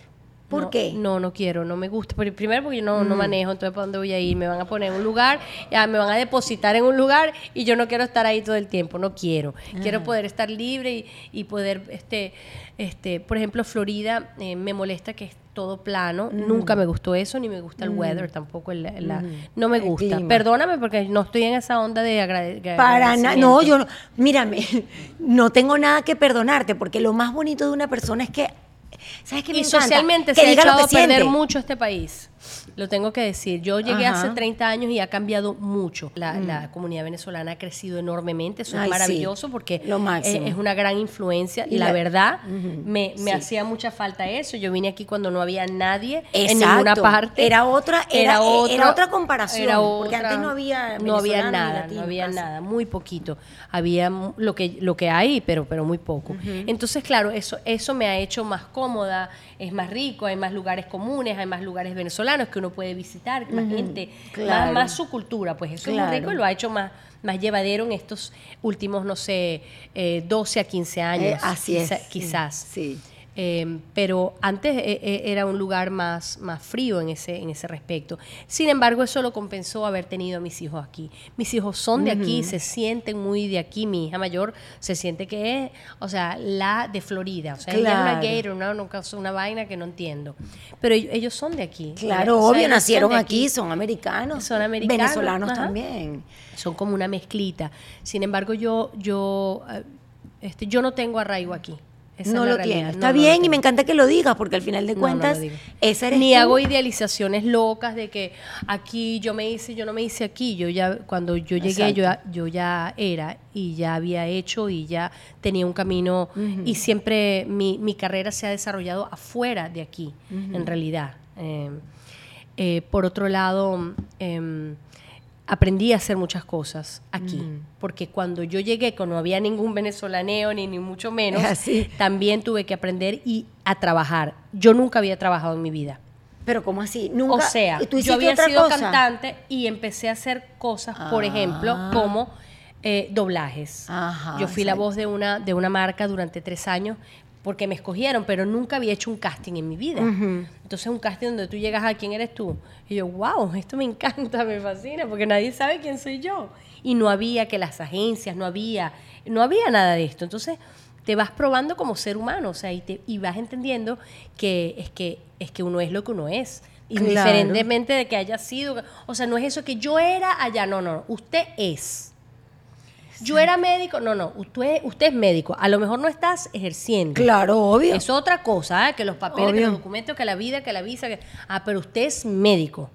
¿Por qué? No, no quiero, no me gusta. Primero porque yo no, no mm. manejo, entonces ¿para dónde voy a ir? Me van a poner en un lugar, ya me van a depositar en un lugar y yo no quiero estar ahí todo el tiempo, no quiero. Quiero poder estar libre y, poder, este, este, por ejemplo, Florida eh, me molesta que todo plano. Nunca me gustó eso, ni me gusta el weather tampoco. no me gusta. Perdóname porque no estoy en esa onda de agradecer. Para nada. No, yo no. Mírame, no tengo nada que perdonarte porque lo más bonito de una persona es que. ¿Sabes qué me Y socialmente se ha echado a perder mucho este país. Lo tengo que decir. Yo llegué hace 30 años y ha cambiado mucho. La, mm. comunidad venezolana ha crecido enormemente. Eso es maravilloso porque Es, una gran influencia. Y la, verdad, me, hacía mucha falta eso. Yo vine aquí cuando no había nadie en ninguna parte. Era otra, era, otra, otra comparación. porque antes no había No había nada, no había nada, muy poquito. Había lo que, lo que hay, pero, pero muy poco. Entonces, claro, eso, eso me ha hecho más cómoda, es más rico, hay más lugares comunes, hay más lugares venezolanos que uno puede visitar, más gente, más, su cultura, pues eso es muy rico y lo ha hecho más, más llevadero en estos últimos, no sé, 12 eh, a 15 años. Eh, así es. Quizás. sí. Em, pero antes eh, eh, era un lugar más, más frío en ese, en ese respecto. Sin embargo, eso lo compensó haber tenido a mis hijos aquí. Mis hijos son de aquí, se sienten muy de aquí. Mi hija mayor se siente que es, o sea, la de Florida. O sea, ella es una gator, una, una vaina que no entiendo. Pero ellos, son de aquí. Claro, obvio, nacieron aquí, son americanos. Son americanos. Venezolanos también. Son como una mezclita. Sin embargo, yo, yo, eh, este, yo no tengo arraigo aquí no lo tiene. Está bien y me encanta que lo digas porque al final de cuentas esa eres Ni hago idealizaciones locas de que aquí yo me hice, yo no me hice aquí. Yo ya cuando yo llegué yo, yo ya era y ya había hecho y ya tenía un camino. Y siempre mi, mi, carrera se ha desarrollado afuera de aquí, en realidad. Eh, eh, por otro lado, eh, aprendí a hacer muchas cosas aquí, mm. porque cuando yo llegué, cuando no había ningún venezolaneo, ni, ni mucho menos, también tuve que aprender y a trabajar. Yo nunca había trabajado en mi vida. Pero ¿cómo así? ¿Nunca? O sea, yo había sido cantante y empecé a hacer cosas, por ejemplo, ah. como eh, doblajes. yo fui la voz de una, de una marca durante tres años porque me escogieron, pero nunca había hecho un casting en mi vida. Entonces, un casting donde tú llegas a quién eres tú. Y yo, wow, esto me encanta, me fascina, porque nadie sabe quién soy yo. Y no había que las agencias, no había, no había nada de esto. Entonces, te vas probando como ser humano, o sea, y, te, y vas entendiendo que es, que es que uno es lo que uno es. Indiferentemente de que haya sido, o sea, no es eso que yo era allá, no, no, usted es. Yo era médico, no, no, usted, usted es médico, a lo mejor no estás ejerciendo. Claro, obvio. Es otra cosa, ¿eh? que los papeles, que los documentos, que la vida, que la visa, que... ah, pero usted es médico.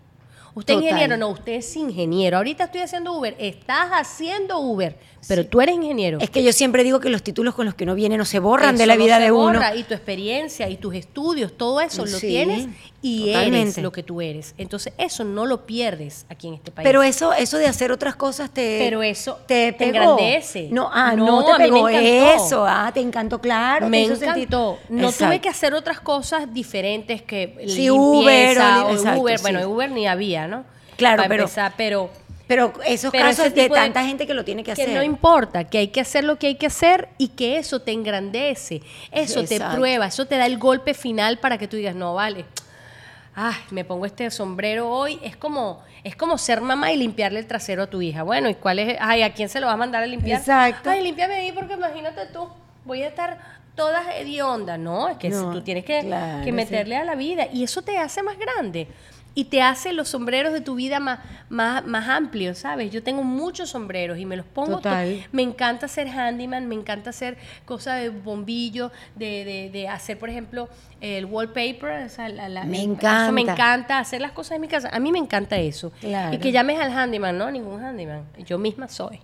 Usted es ingeniero, no, usted es ingeniero. Ahorita estoy haciendo Uber, estás haciendo Uber, pero tú eres ingeniero. Es que yo siempre digo que los títulos con los que no viene no se borran de la vida de uno. Y tu experiencia y tus estudios, todo eso lo tienes y eres lo que tú eres. Entonces, eso no lo pierdes aquí en este país. Pero eso, eso de hacer otras cosas te. Pero eso te, engrandece. No, ah, no, te pegó eso. Ah, te encantó, claro. Me encantó. No tuve que hacer otras cosas diferentes que sí, Uber o, Uber. Bueno, Uber ni había, ¿no? Claro, pero, pero pero esos casos de tanta gente que lo tiene que hacer. Que no importa, que hay que hacer lo que hay que hacer y que eso te engrandece, eso te prueba, eso te da el golpe final para que tú digas, no, vale, ay, me pongo este sombrero hoy, es como, es como ser mamá y limpiarle el trasero a tu hija. Bueno, ¿y cuál es? Ay, ¿a quién se lo va a mandar a limpiar? Exacto. Ay, límpiame ahí porque imagínate tú, voy a estar todas hediondas. No, es que tú tienes que, que meterle a la vida y eso te hace más grande y te hace los sombreros de tu vida más, más, más amplios, ¿sabes? Yo tengo muchos sombreros y me los pongo. Total. Me encanta ser handyman, me encanta hacer cosas de bombillo, de, de, hacer, por ejemplo, el wallpaper. me encanta. me encanta hacer las cosas en mi casa. A mí me encanta eso. Y que llames al handyman, ¿no? Ningún handyman. Yo misma soy.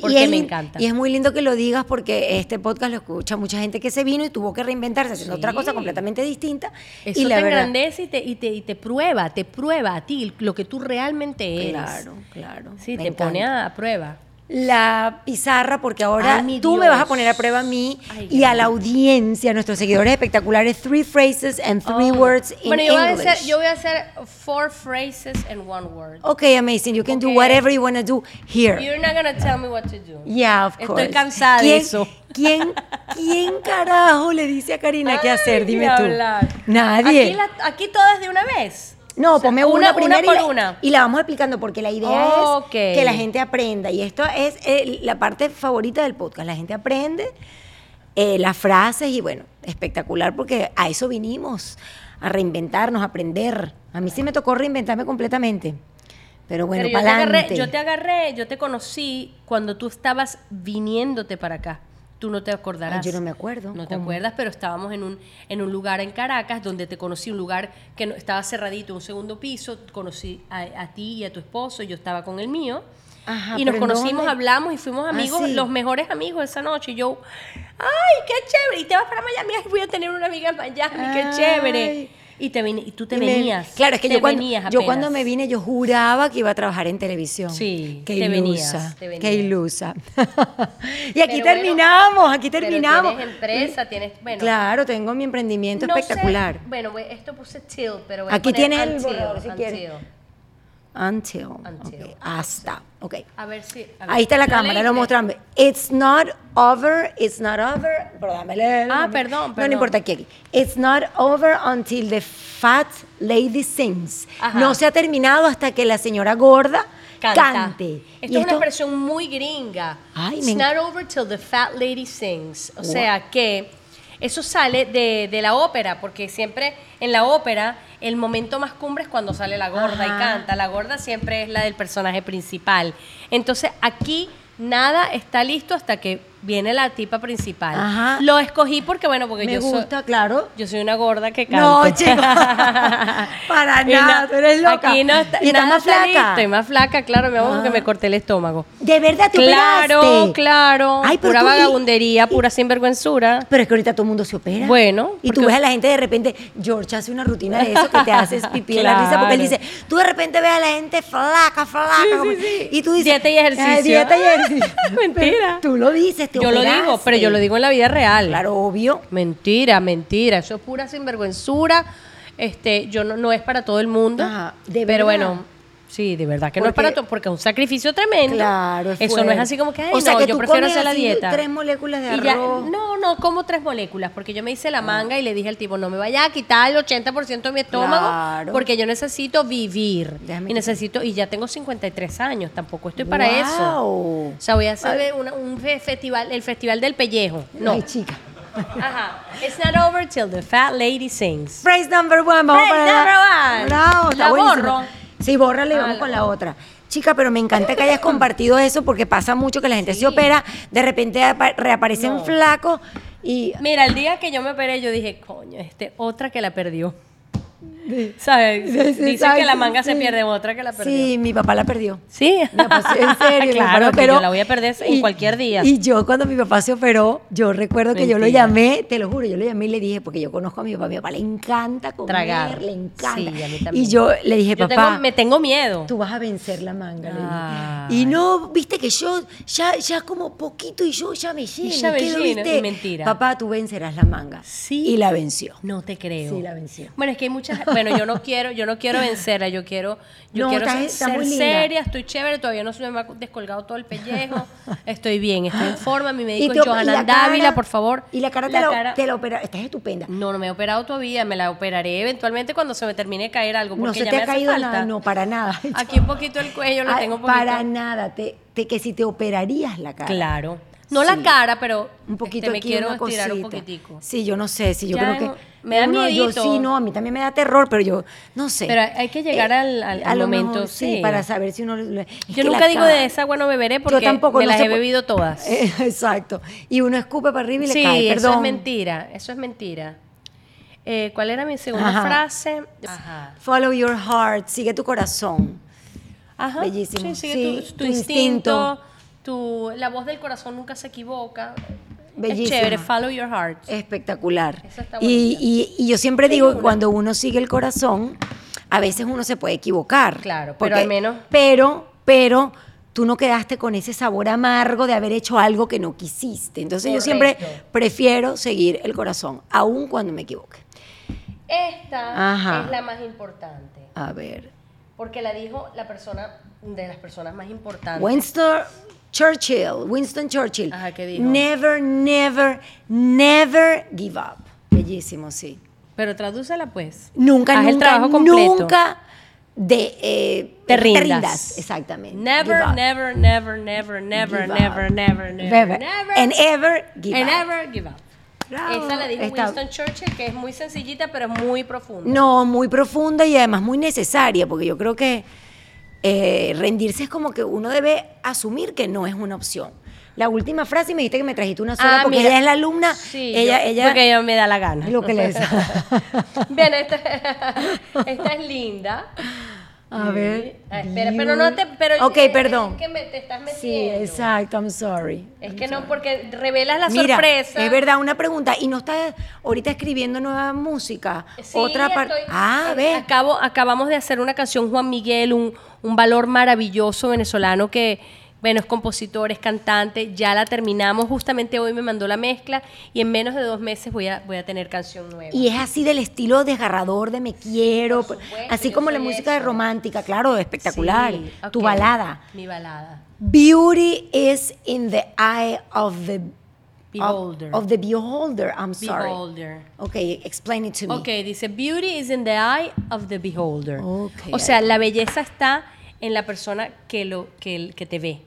Porque me encanta. Y es muy lindo que lo digas porque este podcast lo escucha mucha gente que se vino y tuvo que reinventarse haciendo otra cosa completamente distinta. Eso y te engrandece y te, y, te, y te prueba, te prueba a ti lo que tú realmente eres. Claro, claro. Sí, te pone a prueba la pizarra porque ahora tú me vas a poner a prueba a mí y a la audiencia, a nuestros seguidores espectaculares, three phrases and three words in bueno, yo English. Voy a hacer, yo voy a hacer four phrases and one word. Okay, amazing. You can do whatever you want to do here. You're not going to tell me what to do. Yeah, of course. Estoy cansada de eso. ¿Quién, ¿Quién carajo le dice a Karina qué hacer? Dime tú. Hablar. Nadie. Aquí, aquí todas de una vez. No, ponme una, primera y, la, y, la, vamos explicando porque la idea es que la gente aprenda y esto es eh, la parte favorita del podcast. La gente aprende eh, las frases y bueno, espectacular porque a eso vinimos, a reinventarnos, a aprender. A mí sí me tocó reinventarme completamente. Pero bueno, Pero yo, te agarré, yo te agarré, yo te conocí cuando tú estabas viniéndote para acá tú no te acordarás. yo no me acuerdo. No te acuerdas, pero estábamos en un, en un lugar en Caracas donde te conocí, un lugar que estaba cerradito, un segundo piso, conocí a, ti y a tu esposo, yo estaba con el mío. y nos conocimos, hablamos y fuimos ah, amigos, los mejores amigos esa noche. Y yo, ¡ay, qué chévere! Y te vas para Miami, voy a tener una amiga en Miami, qué chévere. Y, te y tú te venías. claro, es que yo cuando, yo cuando, me vine, yo juraba que iba a trabajar en televisión. Sí, qué ilusa. Qué ilusa. y aquí terminamos, aquí terminamos. tienes empresa, tienes. Bueno, claro, tengo mi emprendimiento espectacular. bueno, esto puse till, pero. aquí tienes el borrador si quieres. Until. Until. Hasta. Ok. A ver si. Ahí está la cámara, lo mostramos. It's not over, it's not over. Pero Ah, perdón, perdón. No, no importa aquí, It's not over until the fat lady sings. No se ha terminado hasta que la señora gorda cante. Esto es una expresión muy gringa. It's not over till the fat lady sings. O sea que eso sale de, de la ópera, porque siempre en la ópera el momento más cumbre es cuando sale la gorda y canta. La gorda siempre es la del personaje principal. Entonces aquí nada está listo hasta que viene la tipa principal. Ajá. Lo escogí porque, bueno, porque Me yo gusta, soy, claro. Yo soy una gorda que canta. No, chico. Para nada, tú eres loca. Aquí no está, ¿Y estás más flaca? Estoy más flaca, claro, mi amor, porque me corté el estómago. ¿De verdad te Claro, operaste? claro. Ay, pura vagabundería, pura sinvergüenzura. Pero es que ahorita todo el mundo se opera. Bueno. Y tú ves a la gente de repente, George hace una rutina de eso que te haces pipí en la risa porque él dice, tú de repente ves a la gente flaca, flaca. Sí, sí, sí. Y tú dices, dieta y ejercicio. dieta y ejercicio. Mentira. tú lo dices, te Yo lo digo, pero yo lo digo en la vida real. Claro, obvio. Mentira, mentira. Eso es pura sinvergüenzura. Este, yo no, no es para todo el mundo. Ajá, de pero bueno, Sí, de verdad que no es para todo, porque es un sacrificio tremendo. Claro, es Eso no es así como que, ay, o sea, no, que yo prefiero hacer la dieta. tres moléculas de arroz. no, no, como tres moléculas, porque yo me hice la ah. manga y le dije al tipo, no me vaya a quitar el 80% de mi estómago, porque yo necesito vivir. y necesito, y ya tengo 53 años, tampoco estoy para eso. O sea, voy a hacer un festival, el festival del pellejo. No. Ay, chica. Ajá. It's not over till the fat lady sings. Phrase number one. Vamos Phrase number one. Bravo, la borro. Sí, bórrale y vamos con la otra. Chica, pero me encanta que hayas compartido eso porque pasa mucho que la gente se opera, de repente reaparecen flacos y... Mira, el día que yo me operé yo dije, coño, este, otra que la perdió. ¿Sabes? Dicen que la manga se pierde, otra que la perdió. Sí, mi papá la perdió. Sí. en serio. claro, pero yo la voy a perder en cualquier día. Y yo cuando mi papá se operó, yo recuerdo que yo lo llamé, te lo juro, yo lo llamé y le dije, porque yo conozco a mi papá, a mi papá le encanta comer, Tragar. le encanta. Sí, a mí también. Y yo le dije, papá, me tengo miedo. Tú vas a vencer la manga. Y no, viste que yo ya, ya como poquito y yo ya me lleno. Y ya me lleno, ¿viste? mentira. Papá, tú vencerás la manga. Sí. Y la venció. No te creo. Sí, la venció. Bueno, es que hay muchas bueno, yo no quiero, yo no quiero vencerla, yo quiero, yo quiero ser, seria, estoy chévere, todavía no se me ha descolgado todo el pellejo, estoy bien, estoy en forma, mi médico es Johanna Dávila, por favor. Y la cara, te, la, te la opera, estás estupenda. No, no me he operado todavía, me la operaré eventualmente cuando se me termine de caer algo, porque no se ya te me ha caído falta. nada, no, para nada. Aquí un poquito el cuello lo tengo poquito. Para nada, te, te, que si te operarías la cara. Claro. No la cara, pero un poquito este, me quiero estirar un poquitico. Sí, yo no sé, sí, yo creo que me da miedo. Yo sí, no, a mí también me da terror, pero yo no sé. Pero hay que llegar eh, al, al, momento, sí, para saber si uno. yo nunca digo de esa agua no beberé porque me las he bebido todas. exacto. Y uno escupe para arriba y le cae. Perdón. eso es mentira. Eso es mentira. Eh, ¿Cuál era mi segunda frase? Ajá. Follow your heart, sigue tu corazón. Ajá. Bellísimo. Sí, sigue tu, instinto tu, la voz del corazón nunca se equivoca. Bellísima. Es chévere, follow your heart. Espectacular. Y, y- y yo siempre digo que cuando uno sigue el corazón, a veces uno se puede equivocar. Claro, pero al menos- Pero, pero tú no quedaste con ese sabor amargo de haber hecho algo que no quisiste. Entonces yo siempre prefiero seguir el corazón, aun cuando me equivoque. Esta Ajá. es la más importante. A ver. Porque la dijo la persona, de las personas más importantes. Winston Churchill, Winston Churchill. Ajá, ¿qué dijo? Never, never, never give up. Bellísimo, sí. Pero tradúcela pues. Nunca, Haz nunca, el trabajo completo. nunca de, eh, Te rindas. Exactamente. Never, Give up. never, never, never, never, never, up. never, never, Never. never, And ever give and up. never give up. Bravo. Esa la dijo Está- Winston Churchill, que es muy sencillita, pero es muy profunda. No, muy profunda y además muy necesaria, porque yo creo que eh, rendirse es como que uno debe asumir que no es una opción. La última frase, y me dijiste que me trajiste una sola, Ah, porque mira. ella es la alumna. Sí, ella, yo- ella, porque ella me da la gana. lo que les. Bien, esta, esta es linda. A ver. Ah, espera, pero no te. Pero Ok, es- es perdón. que me- te estás Sí, metiendo. exacto, I'm sorry. Es que no, porque revelas la Mira, sorpresa. es verdad, una pregunta. ¿Y no estás ahorita escribiendo nueva música? Sí, Otra parte. Ah, eh, ve. Acabo, acabamos de hacer una canción Juan Miguel, un, un valor maravilloso venezolano que, bueno, es compositor, es cantante. Ya la terminamos. Justamente hoy me mandó la mezcla y en menos de dos meses voy a, voy a tener canción nueva. Y es así del estilo desgarrador de me quiero, supuesto, así como la música de eso. romántica, claro, espectacular. Sí, Tu balada. Mi balada. Beauty is in the eye of the Beholder. Of, of the beholder. I'm sorry. Beholder. Okay, explain it to me. Ok, dice, beauty is in the eye of the beholder. Ok. O sea, la belleza está en la persona que, lo, que, que te ve.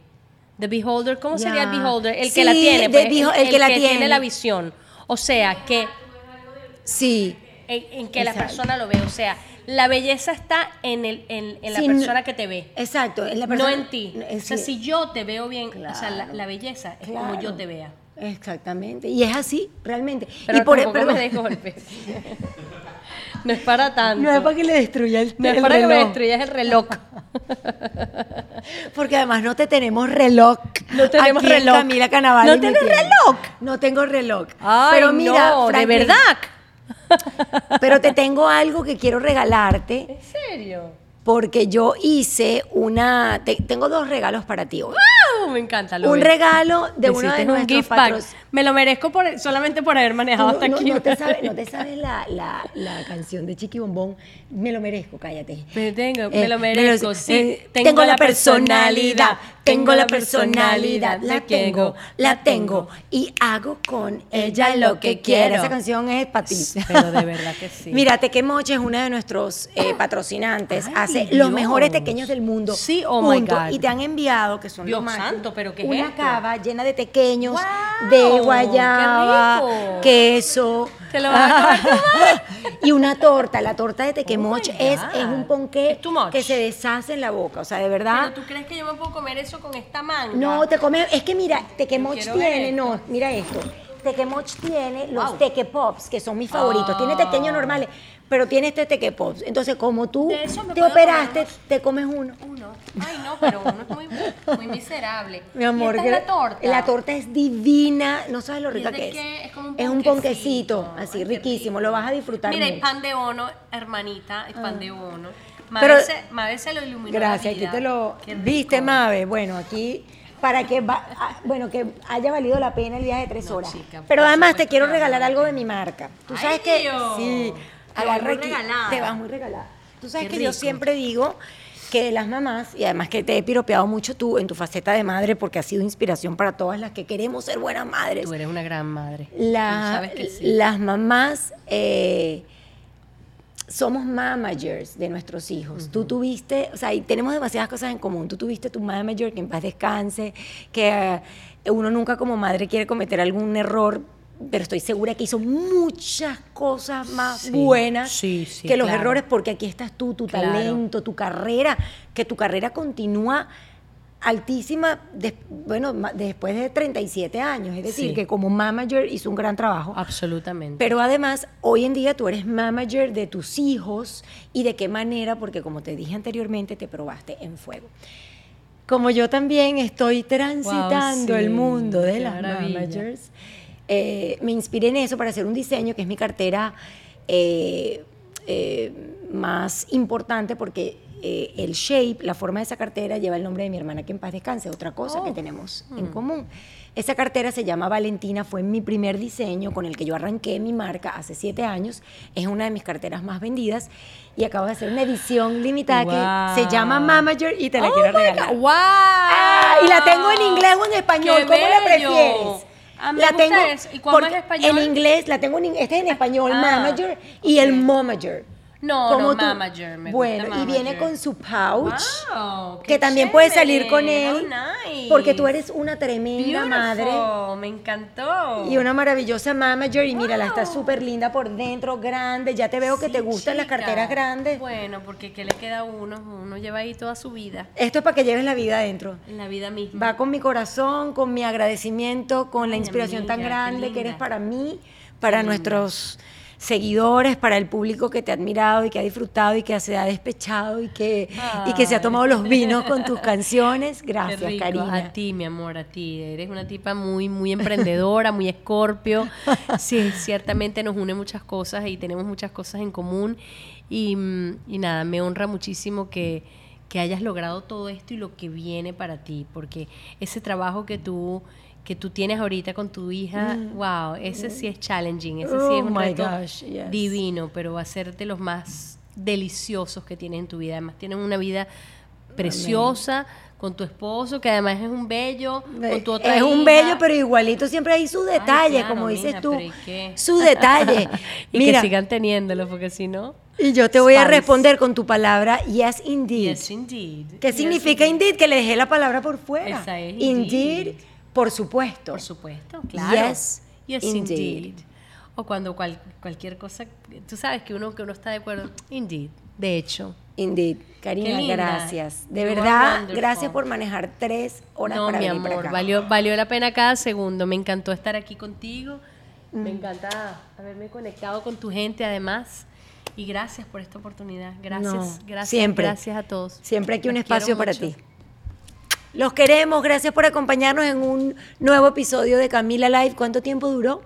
The beholder, ¿cómo sería el beholder? El Sí, que la tiene, pues, el que la tiene. la visión. O sea, que Sí. en, en que la persona lo ve. O sea, la belleza está en, el, en, en la Sí, persona que te ve. Exacto. la No en ti. eh, O sea, si yo te veo bien, o sea, la, belleza es como yo te vea. Exactamente. Y es así, realmente. Pero y por perdón, me des golpes. no es para tanto. No es para que le destruya el, No es el para que me reloj. destruyas el reloj. Porque además no te tenemos reloj. No tenemos aquí reloj. Camila Canaval. ¿No tienes reloj? No tengo reloj. Ay, pero mira, no, de verdad. Pero te tengo algo que quiero regalarte ¿En serio? porque yo hice una. te- tengo dos regalos para ti hoy. ¡Wow! Me encanta. Lo Un ves. regalo de uno de un nuestros gift patros. Me lo merezco por, solamente por haber manejado No, hasta no- aquí. no te sabes, no te sabes la, la- la canción de Chiqui Bombón. Me lo merezco, cállate. Me tengo- Eh, me lo merezco, lo- sí. eh, Tengo la personalidad, tengo la personalidad, la te tengo, la tengo. Y hago con ella lo que quiero. Esa canción es para ti. Pero de verdad que sí. Mira, Tequemoche es uno de nuestros eh, patrocinantes. Ay, Hace Dios. los mejores tequeños del mundo. Sí, oh my. God. Y te han enviado, que son Dios los máximos, santo, ¿pero qué es Una esto? cava llena de tequeños, ¡Guau! de guayaba, queso. Te lo vas a y una torta. La torta de Tequemoch Oh es, es un ponqué Es que se deshace en la boca. O sea, de verdad. Pero tú crees que yo me puedo comer eso con esta manga. No, te comes. Es que mira, Tequemoch tiene, no, mira esto. Tequemoch tiene los Wow. Teque Pops, que son mis favoritos. Tiene Ah. tequeños normales, pero tiene este Teque Pops. Entonces, como tú te operaste, te comes uno. Uno. Ay, no, pero uno es muy, muy miserable. Mi amor, ¿Y esta que es la torta. la torta es divina. No sabes lo ¿Y rica que es. qué? Es como un Es un ponquecito. así Ay, riquísimo. Lo vas a disfrutar Mira, mucho. Ah. pan de ono, hermanita, hay pan de ono. Pero- Mabel, se, se lo iluminó Gracias, aquí te lo viste, Mabe. Bueno, aquí para que va- ah, bueno que haya valido la pena el viaje de tres No, horas. chica, Pero además te quiero que regalar la algo de mi marca. Tú Ay, sabes que Dios. sí, Te vas muy regalada. te vas muy regalada. Tú sabes Qué que yo siempre digo que las mamás, y además que te he piropeado mucho tú en tu faceta de madre porque has sido inspiración para todas las que queremos ser buenas madres. Tú eres una gran madre. La- Tú sabes que sí. Las mamás eh, somos managers de nuestros hijos. Tú tuviste, o sea, y tenemos demasiadas cosas en común. Tú tuviste tu manager que en paz descanse, que eh, uno nunca como madre quiere cometer algún error, pero estoy segura que hizo muchas cosas más Sí, buenas sí, sí, que los claro. errores, porque aquí estás tú, tu Claro. talento, tu carrera, que tu carrera continúa altísima, bueno, después de 37 años. Es decir, Sí. que como manager hizo un gran trabajo. Absolutamente. Pero además, hoy en día tú eres manager de tus hijos y de qué manera, porque como te dije anteriormente, te probaste en fuego. como yo también estoy transitando el mundo de las managers, eh, me inspiré en eso para hacer un diseño que es mi cartera eh, eh, más importante porque el shape, la forma de esa cartera lleva el nombre de mi hermana que en paz descanse, otra cosa que oh. tenemos en mm. común. Esa cartera se llama Valentina, fue mi primer diseño con el que yo arranqué mi marca hace siete años. Es una de mis carteras más vendidas y acabo de hacer una edición limitada que se llama Mamager y te la oh quiero regalar. ¡Wow! Ah, y la tengo en inglés o en español, ¿cómo la prefieres? Ah, la tengo ¿Y cuál es español? En inglés la tengo en este es en español, ah, Mamager y el Momager. No, no, Mamager. Me bueno, y viene con su pouch, que también puede salir con él, porque tú eres una tremenda madre. Me encantó. Y una maravillosa Mamager, y mira, la está súper linda por dentro, grande. Ya te veo que te gustan las carteras grandes. Bueno, porque ¿qué le queda a uno? Uno lleva ahí toda su vida. Esto es para que lleves la vida adentro. En la vida misma. Va con mi corazón, con mi agradecimiento, con la inspiración tan grande que eres para mí, para nuestros seguidores, para el público que te ha admirado y que ha disfrutado y que se ha despechado y que, y que se ha tomado los vinos con tus canciones. Gracias, Karina. A ti, mi amor, a ti. Eres una tipa muy, muy emprendedora, muy escorpio. Sí, ciertamente nos une muchas cosas y tenemos muchas cosas en común. Y, y nada, me honra muchísimo que, que hayas logrado todo esto y lo que viene para ti, porque ese trabajo que tú que tú tienes ahorita con tu hija, wow, ese sí es challenging, ese sí oh es un reto divino, pero va a ser de los más deliciosos que tienes en tu vida. Además, tienes una vida preciosa con tu esposo, que además es un bello, con tu otra Es un bello, pero igualito siempre hay su detalle, como dices tú. Su detalle. y que sigan teniéndolo, porque si no... Y yo te voy a responder con tu palabra yes indeed. Yes indeed. ¿Qué significa indeed? Que le dejé la palabra por fuera. Esa es indeed por supuesto. Por supuesto, claro. Yes, indeed. O cuando cualquier cosa, tú sabes que uno que uno está de acuerdo, indeed, de hecho. Indeed. Karina, gracias. De verdad, gracias por manejar tres horas no, mi amor, Valió, valió la pena cada segundo. Me encantó estar aquí contigo. Me mm. encanta haberme conectado con tu gente además. Y gracias por esta oportunidad. Gracias, gracias. Siempre. Gracias a todos. Siempre hay un espacio para ti. Los queremos, gracias por acompañarnos en un nuevo episodio de Camila Live. ¿Cuánto tiempo duró?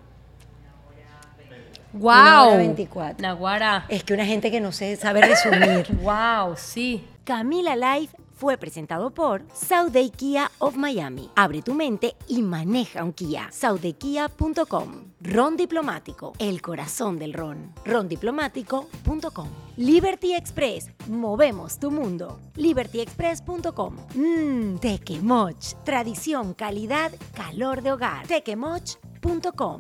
¡Wow! Una hora 24. Naguara. Es que una gente que no se sabe resumir. ¡Wow! Sí. Camila Live fue presentado por Sauday Kia of Miami. Abre tu mente y maneja un Kia. SaudayKia.com. Ron Diplomático, el corazón del ron. Rondiplomático.com. Liberty Express, movemos tu mundo. LibertyExpress.com. Mmm, Tequemoch, tradición, calidad, calor de hogar. Tequemoch.com.